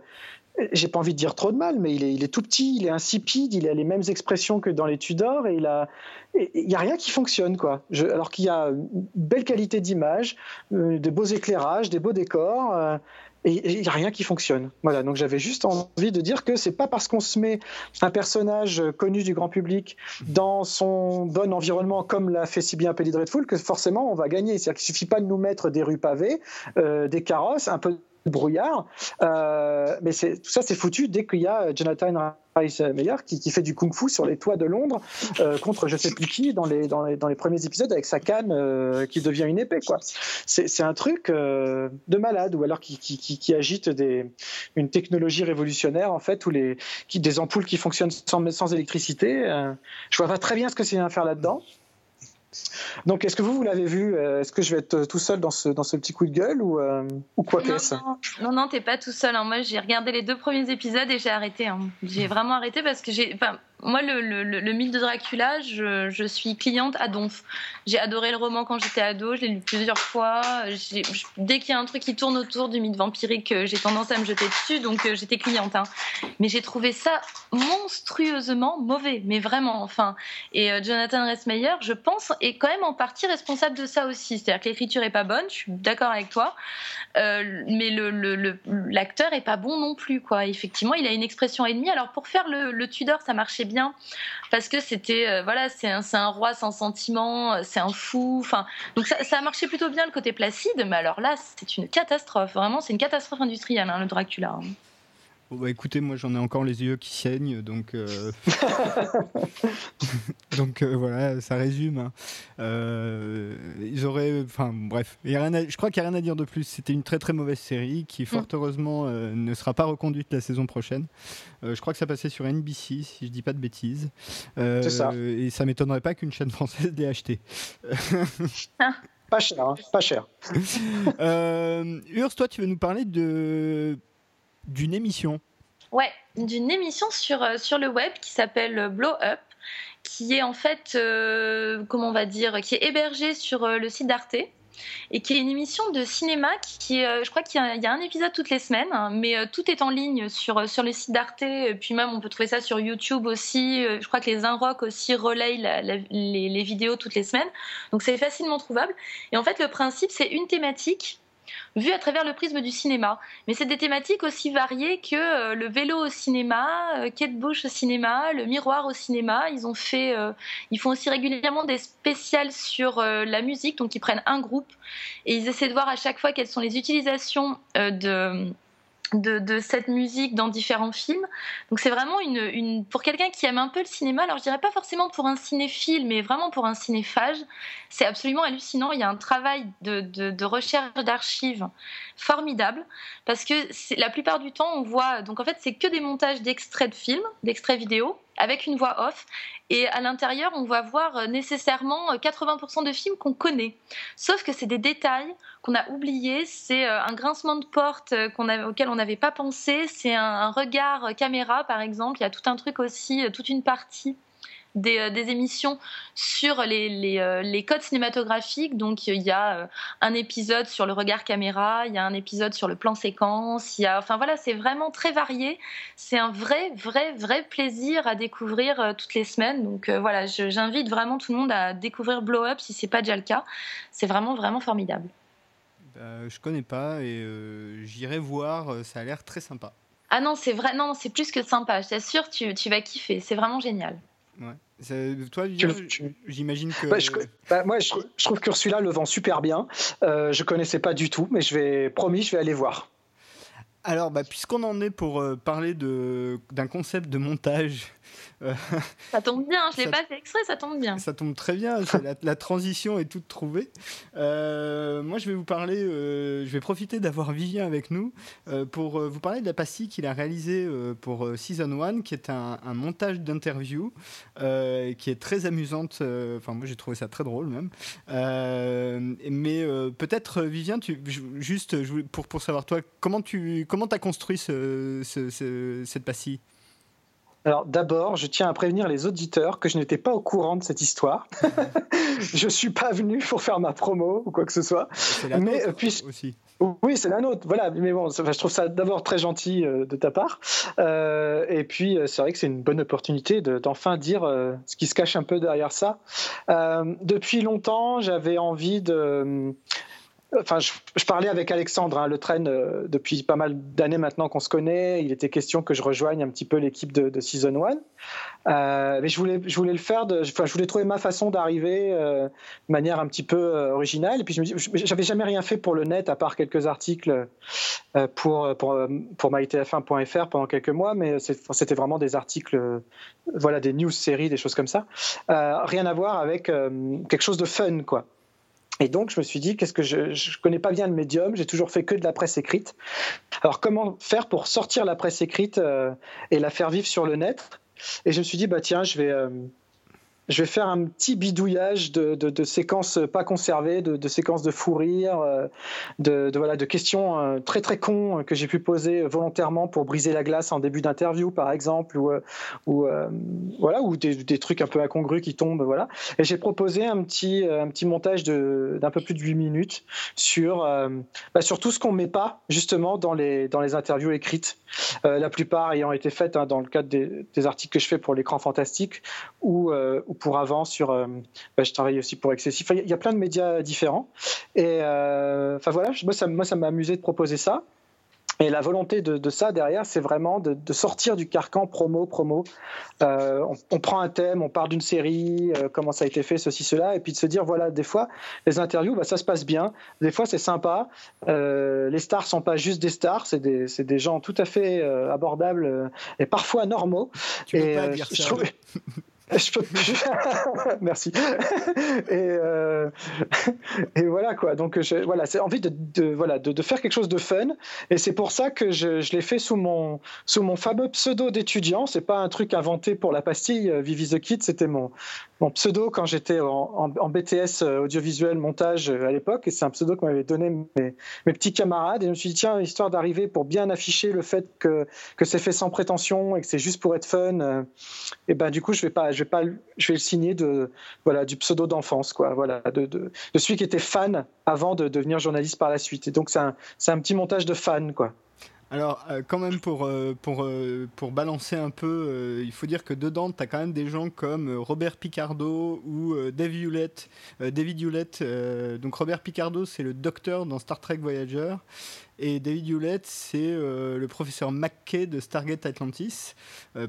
j'ai pas envie de dire trop de mal, mais il est, tout petit, il est insipide, il a les mêmes expressions que dans les Tudors et il a, il y a rien qui fonctionne quoi. Je, alors qu'il y a une belle qualité d'image, euh, de beaux éclairages, des beaux décors. Et il n'y a rien qui fonctionne. Voilà, donc j'avais juste envie de dire que c'est pas parce qu'on se met un personnage connu du grand public dans son bon environnement, comme l'a fait si bien Pelly Dreadful, que forcément on va gagner. C'est-à-dire qu'il suffit pas de nous mettre des rues pavées, euh, des carrosses, un peu brouillard. Euh, mais tout ça, c'est foutu dès qu'il y a Jonathan Rice Meyer qui, qui, fait du kung-fu sur les toits de Londres euh, contre je sais plus qui dans les, dans les, dans les premiers épisodes avec sa canne euh, qui devient une épée. quoi. C'est un truc euh, de malade ou alors qui, qui, qui, agite des, une technologie révolutionnaire en fait, ou les, des ampoules qui fonctionnent sans, sans électricité. Euh, je vois pas très bien ce que c'est à faire là-dedans. Donc, est-ce que vous, vous l'avez vu euh, Est-ce que je vais être tout seul dans ce, dans ce petit coup de gueule ou, euh, ou quoi qu'est-ce Non, non, t'es pas tout seul. Hein. Moi, j'ai regardé les deux premiers épisodes et j'ai arrêté. Hein. J'ai vraiment arrêté parce que j'ai moi, le, le, le, mythe de Dracula, je, suis cliente à donf. J'ai adoré le roman quand j'étais ado, je l'ai lu plusieurs fois. dès qu'il y a un truc qui tourne autour du mythe vampirique, euh, j'ai tendance à me jeter dessus, donc euh, j'étais cliente. Hein. Mais j'ai trouvé ça monstrueusement mauvais, mais vraiment. Enfin, et euh, Jonathan Ressmeyer, je pense, est quand même en partie responsable de ça aussi. C'est-à-dire que l'écriture est pas bonne, je suis d'accord avec toi, euh, mais l'acteur le, est pas bon non plus, quoi. Effectivement, il a une expression et demie. Alors pour faire le, Tudor, ça marchait bien parce que c'était euh, voilà c'est un, un, roi sans sentiment euh, c'est un fou enfin donc ça, ça, a marché plutôt bien le côté placide mais alors là c'est une catastrophe vraiment c'est une catastrophe industrielle hein, le Dracula hein. Bah, écoutez, moi j'en ai encore les yeux qui saignent, donc euh, donc euh, voilà, ça résume. Hein. Euh, ils auraient, enfin bref, y a rien je crois qu'il n'y a rien à dire de plus. C'était une très très mauvaise série qui fort mm. heureusement ne sera pas reconduite la saison prochaine. je crois que ça passait sur NBC, si je dis pas de bêtises. C'est ça. Et ça m'étonnerait pas qu'une chaîne française l'ait acheté. Pas cher, hein, pas cher. Urs, toi, tu veux nous parler de d'une émission. Ouais, d'une émission sur, euh, sur le web qui s'appelle Blow Up, qui est en fait, euh, comment on va dire, qui est hébergée sur euh, le site d'Arte et qui est une émission de cinéma qui, je crois qu'il y, a un épisode toutes les semaines, hein, mais tout est en ligne sur, sur le site d'Arte, puis même on peut trouver ça sur YouTube aussi. je crois que les Inrock aussi relayent les, les, vidéos toutes les semaines, donc c'est facilement trouvable. Et en fait, le principe, c'est une thématique vu à travers le prisme du cinéma. Mais c'est des thématiques aussi variées que euh, le vélo au cinéma, euh, Kate Bush au cinéma, le miroir au cinéma. Ils ont fait, euh, ils font aussi régulièrement des spéciales sur la musique, donc ils prennent un groupe et ils essaient de voir à chaque fois quelles sont les utilisations de de, cette musique dans différents films. Donc c'est vraiment une, pour quelqu'un qui aime un peu le cinéma, alors je dirais pas forcément pour un cinéphile, mais vraiment pour un cinéphage, c'est absolument hallucinant. Il y a un travail de, de recherche d'archives formidable parce que la plupart du temps on voit, donc en fait c'est que des montages d'extraits de films, d'extraits vidéo avec une voix off. Et à l'intérieur, on va voir euh, nécessairement 80% euh, de films qu'on connaît. Sauf que c'est des détails qu'on a oubliés. C'est euh, un grincement de porte auquel on n'avait pas pensé. C'est un, regard caméra, par exemple. Il y a tout un truc aussi, toute une partie euh, des, émissions sur les, euh, les, codes cinématographiques. Donc il y a euh, un épisode sur le regard caméra, il y a un épisode sur le plan séquence, il y a, enfin voilà, c'est vraiment très varié. C'est un vrai, vrai, vrai plaisir à découvrir toutes les semaines. Donc voilà, j'invite vraiment tout le monde à découvrir Blow Up si c'est pas déjà le cas. C'est vraiment, vraiment formidable. Bah, je connais pas et j'irai voir. Ça a l'air très sympa. Ah non, c'est vrai, non, c'est plus que sympa. Je t'assure, tu, tu vas kiffer. C'est vraiment génial. Ouais. Toi, j'imagine que. Bah, bah, moi, je, trouve celui-là le vend super bien. Euh, je connaissais pas du tout, mais je vais, promis, je vais aller voir. Alors, bah, puisqu'on en est pour euh, parler d'un concept de montage ça tombe bien, je l'ai pas fait exprès, ça tombe bien. Ça tombe très bien, la, transition est toute trouvée. Euh, moi, je vais vous parler, euh, je vais profiter d'avoir Vivien avec nous euh, pour vous parler de la pastille qu'il a réalisée pour Season 1, qui est un, montage d'interview qui est très amusante. Enfin, moi, j'ai trouvé ça très drôle même. mais peut-être, Vivien, tu, juste pour, pour savoir, toi, comment tu comment as construit ce, cette pastille? Alors d'abord, je tiens à prévenir les auditeurs que je n'étais pas au courant de cette histoire. je suis pas venu pour faire ma promo ou quoi que ce soit. mais euh, puis... aussi. Oui, c'est la nôtre. Voilà, mais bon, je trouve ça d'abord très gentil euh, de ta part. Euh, et puis, c'est vrai que c'est une bonne opportunité d'enfin dire ce qui se cache un peu derrière ça. depuis longtemps, j'avais envie de Enfin, je, parlais avec Alexandre hein, Le Train euh, depuis pas mal d'années maintenant qu'on se connaît. Il était question que je rejoigne un petit peu l'équipe de, Season 1. Euh, mais je voulais, le faire, enfin, je voulais trouver ma façon d'arriver euh, de manière un petit peu originale. Et puis, j'avais jamais rien fait pour le net à part quelques articles pour, pour, pour mytf1.fr pendant quelques mois, mais c'était vraiment des articles, voilà, des news séries, des choses comme ça. rien à voir avec quelque chose de fun, quoi. Et donc, je me suis dit, qu'est-ce que je ne connais pas bien le médium, j'ai toujours fait que de la presse écrite. Alors, comment faire pour sortir la presse écrite euh, et la faire vivre sur le net? Et je me suis dit, bah tiens, je vais, euh, je vais faire un petit bidouillage de, séquences pas conservées, de, séquences de fou rire, euh, de, voilà, de questions euh, très très cons euh, que j'ai pu poser volontairement pour briser la glace en début d'interview, par exemple, ou, voilà, ou des, trucs un peu incongrus qui tombent, voilà. Et j'ai proposé un petit un petit montage d'un peu plus de 8 minutes sur bah, sur tout ce qu'on met pas justement dans les dans les interviews écrites. la plupart ayant été faites hein, dans le cadre des, des, articles que je fais pour l'écran fantastique ou pour avant sur. Euh, bah, je travaille aussi pour Excessif. il y a plein de médias différents. Et euh, enfin voilà, moi ça, moi ça m'a amusé de proposer ça. Et la volonté de, ça derrière, c'est vraiment de, sortir du carcan promo, promo. Euh, on, prend un thème, on part d'une série, comment ça a été fait, ceci, cela, et puis de se dire, voilà, des fois, les interviews, bah, ça se passe bien, des fois c'est sympa, les stars sont pas juste des stars, c'est des, des, gens tout à fait abordables et parfois normaux. Tu peux pas dire ça. Je peux Merci. Et, euh, et, voilà quoi. Donc voilà, c'est envie de, voilà de, faire quelque chose de fun. Et c'est pour ça que je, je l'ai fait sous mon sous mon fameux pseudo d'étudiant. C'est pas un truc inventé pour la pastille euh, Vivi the Kid. C'était mon pseudo quand j'étais en, BTS euh, audiovisuel montage à l'époque. Et c'est un pseudo que m'avaient donné mes, petits camarades. Et je me suis dit tiens, histoire d'arriver pour bien afficher le fait que que c'est fait sans prétention et que c'est juste pour être fun. et ben du coup, je vais pas je pas, je vais le signer de, voilà, du pseudo d'enfance, quoi, voilà, de, celui qui était fan avant de devenir journaliste par la suite. Et donc c'est un, un, petit montage de fan, quoi. Alors, euh, quand même, pour, euh, pour, euh, pour balancer un peu, il faut dire que dedans, tu as quand même des gens comme Robert Picardo ou David Hewlett. David Hewlett, donc Robert Picardo, c'est le docteur dans Star Trek Voyager. Et David Hewlett, c'est le professeur McKay de Stargate Atlantis,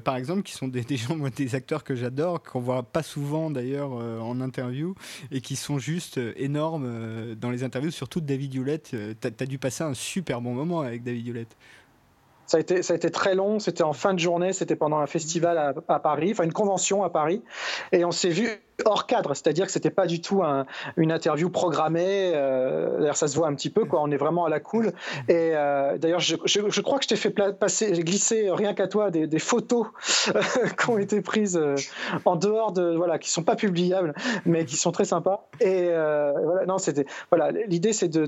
par exemple, qui sont des, gens, moi, des acteurs que j'adore, qu'on voit pas souvent d'ailleurs en interview, et qui sont juste énormes dans les interviews, surtout David Hewlett. tu as, dû passer un super bon moment avec David Hewlett. Ça a, été, très long, c'était en fin de journée, c'était pendant un festival à, Paris, enfin une convention à Paris, et on s'est vu hors cadre, c'est-à-dire que c'était pas du tout une interview programmée. Euh, d'ailleurs, ça se voit un petit peu, quoi. On est vraiment à la cool. Et euh, d'ailleurs, je, crois que je t'ai fait passer, glisser rien qu'à toi des, photos qui ont été prises euh, en dehors de, voilà, qui sont pas publiables, mais qui sont très sympas. Et voilà, non, c'était, voilà, l'idée c'est de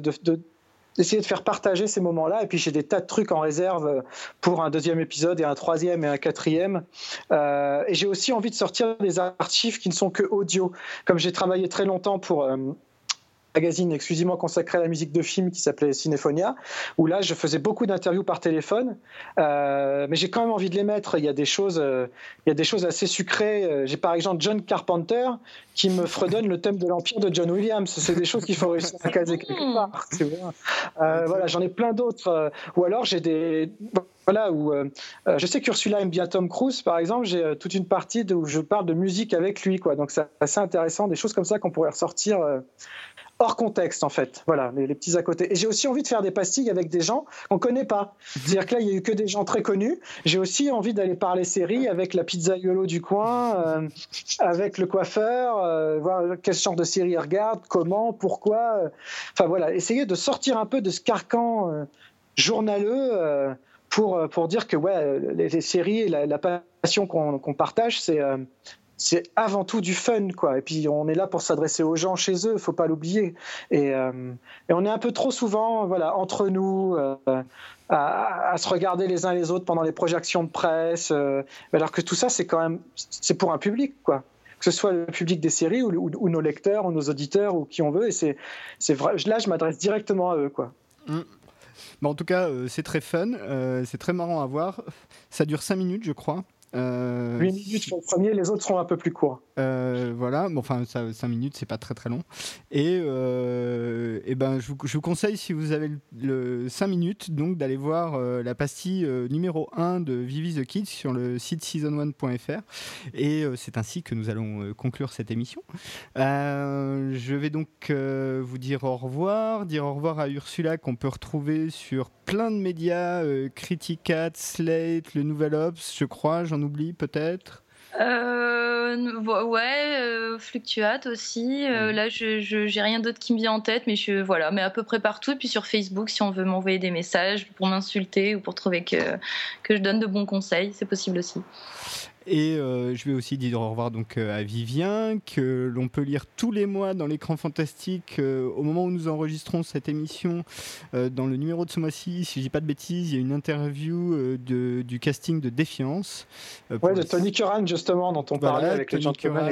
d'essayer de faire partager ces moments-là. Et puis j'ai des tas de trucs en réserve pour un deuxième épisode et un troisième et un quatrième. Euh, et j'ai aussi envie de sortir des archives qui ne sont que audio. Comme j'ai travaillé très longtemps pour euh, magazine exclusivement consacré à la musique de film qui s'appelait Cinéphonia, où là je faisais beaucoup d'interviews par téléphone, euh, mais j'ai quand même envie de les mettre. Il y a des choses, euh, il y a des choses assez sucrées. Euh, j'ai par exemple John Carpenter qui me fredonne le thème de l'empire de John Williams. C'est des choses qu'il faut réussir à caser quelque part. voilà, j'en ai plein d'autres. ou alors j'ai des voilà, où je sais qu'Ursula aime bien Tom Cruise, par exemple, j'ai toute une partie où je parle de musique avec lui, quoi. Donc c'est assez intéressant, des choses comme ça qu'on pourrait ressortir hors contexte en fait. Voilà, les, petits à côté. Et j'ai aussi envie de faire des pastilles avec des gens qu'on connaît pas. C'est-à-dire que là, il y a eu que des gens très connus. J'ai aussi envie d'aller parler séries avec la pizzaiolo du coin, euh, avec le coiffeur, euh, voir quel genre de série il regarde, comment, pourquoi. Euh. Enfin voilà, essayer de sortir un peu de ce carcan journaleux pour, pour dire que ouais, les, séries et la, passion qu'on partage, c'est c'est avant tout du fun, quoi. Et puis on est là pour s'adresser aux gens chez eux, faut pas l'oublier. Et, euh, on est un peu trop souvent, voilà, entre nous, euh, à, se regarder les uns les autres pendant les projections de presse, euh, alors que tout ça, c'est quand même, c'est pour un public, quoi. Que ce soit le public des séries ou, nos lecteurs ou nos auditeurs ou qui on veut. Et c'est, c'est vrai. Là, je m'adresse directement à eux, quoi. Mmh. Mais en tout cas, c'est très fun, c'est très marrant à voir. Ça dure 5 minutes, je crois. 8 euh, minutes pour le premier, les autres seront un peu plus courts. Euh, voilà, bon, enfin 5 minutes, c'est pas très très long. Et, euh, et ben, je vous, je, vous, conseille, si vous avez le, 5 minutes, donc d'aller voir la pastille numéro 1 de Vivi the Kids sur le site season1.fr. Et c'est ainsi que nous allons conclure cette émission. je vais donc vous dire au revoir, dire au revoir à Ursula qu'on peut retrouver sur plein de médias, Criticat, Slate, le Nouvel Ops, je crois, j'en oublie peut-être? Euh, ouais, euh, fluctuate aussi. Euh, là, je j'ai rien d'autre qui me vient en tête, mais je voilà, mais à peu près partout. Et puis sur Facebook, si on veut m'envoyer des messages pour m'insulter ou pour trouver que que je donne de bons conseils, c'est possible aussi. Et euh, je vais aussi dire au revoir donc euh, à Vivien, que l'on peut lire tous les mois dans l'écran fantastique. Euh, au moment où nous enregistrons cette émission, dans le numéro de ce mois-ci, si je dis pas de bêtises, il y a une interview de, du casting de Défiance. ouais, de Tony Curran justement, dont on parlait avec les gens Curran,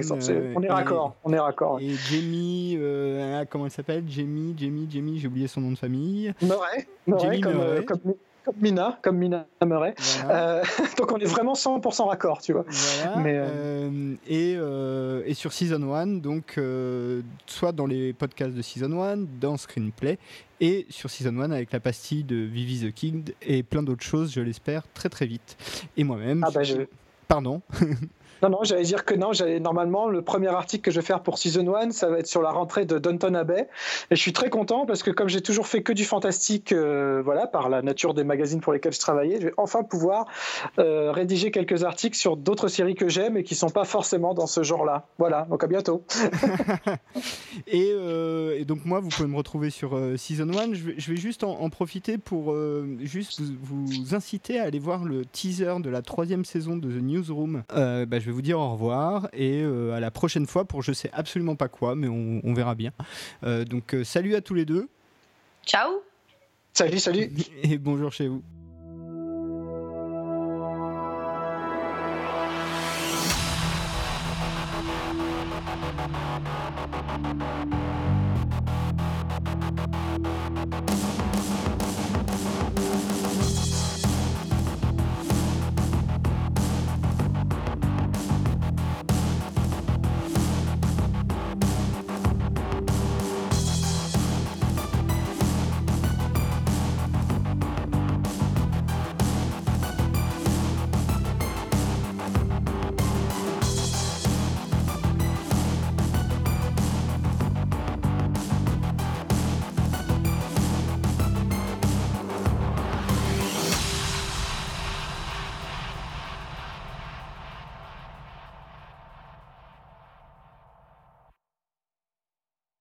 On est raccord, on est raccord. Et Jamie, ah, comment elle s'appelle? Jamie, Jamie, Jamie, j'ai oublié son nom de famille. Murray, Murray, comme, comme comme Mina, comme Mina Murray. Euh, donc on est vraiment 100% raccord, tu vois. Mais, euh, euh, et, et, sur Season 1, donc soit dans les podcasts de Season 1, dans Screenplay, et sur Season 1 avec la pastille de Vivi the King et plein d'autres choses, je l'espère, très très vite. Et moi-même. Ah bah je... Pardon. Non, non, j'allais dire que non. Normalement le premier article que je vais faire pour Season 1, ça va être sur la rentrée de Downton Abbey. Et je suis très content parce que comme j'ai toujours fait que du fantastique, euh, voilà, par la nature des magazines pour lesquels je travaillais, je vais enfin pouvoir euh, rédiger quelques articles sur d'autres séries que j'aime et qui sont pas forcément dans ce genre-là. Voilà. Donc à bientôt. Euh, et, donc moi, vous pouvez me retrouver sur Season 1. Je vais, juste en, profiter pour juste vous, vous, inciter à aller voir le teaser de la troisième saison de The Newsroom. Bah, je vais vous dire au revoir et euh, à la prochaine fois pour je sais absolument pas quoi, mais on, verra bien. Euh, donc euh, salut à tous les deux. Ciao. Salut, salut. Et bonjour chez vous.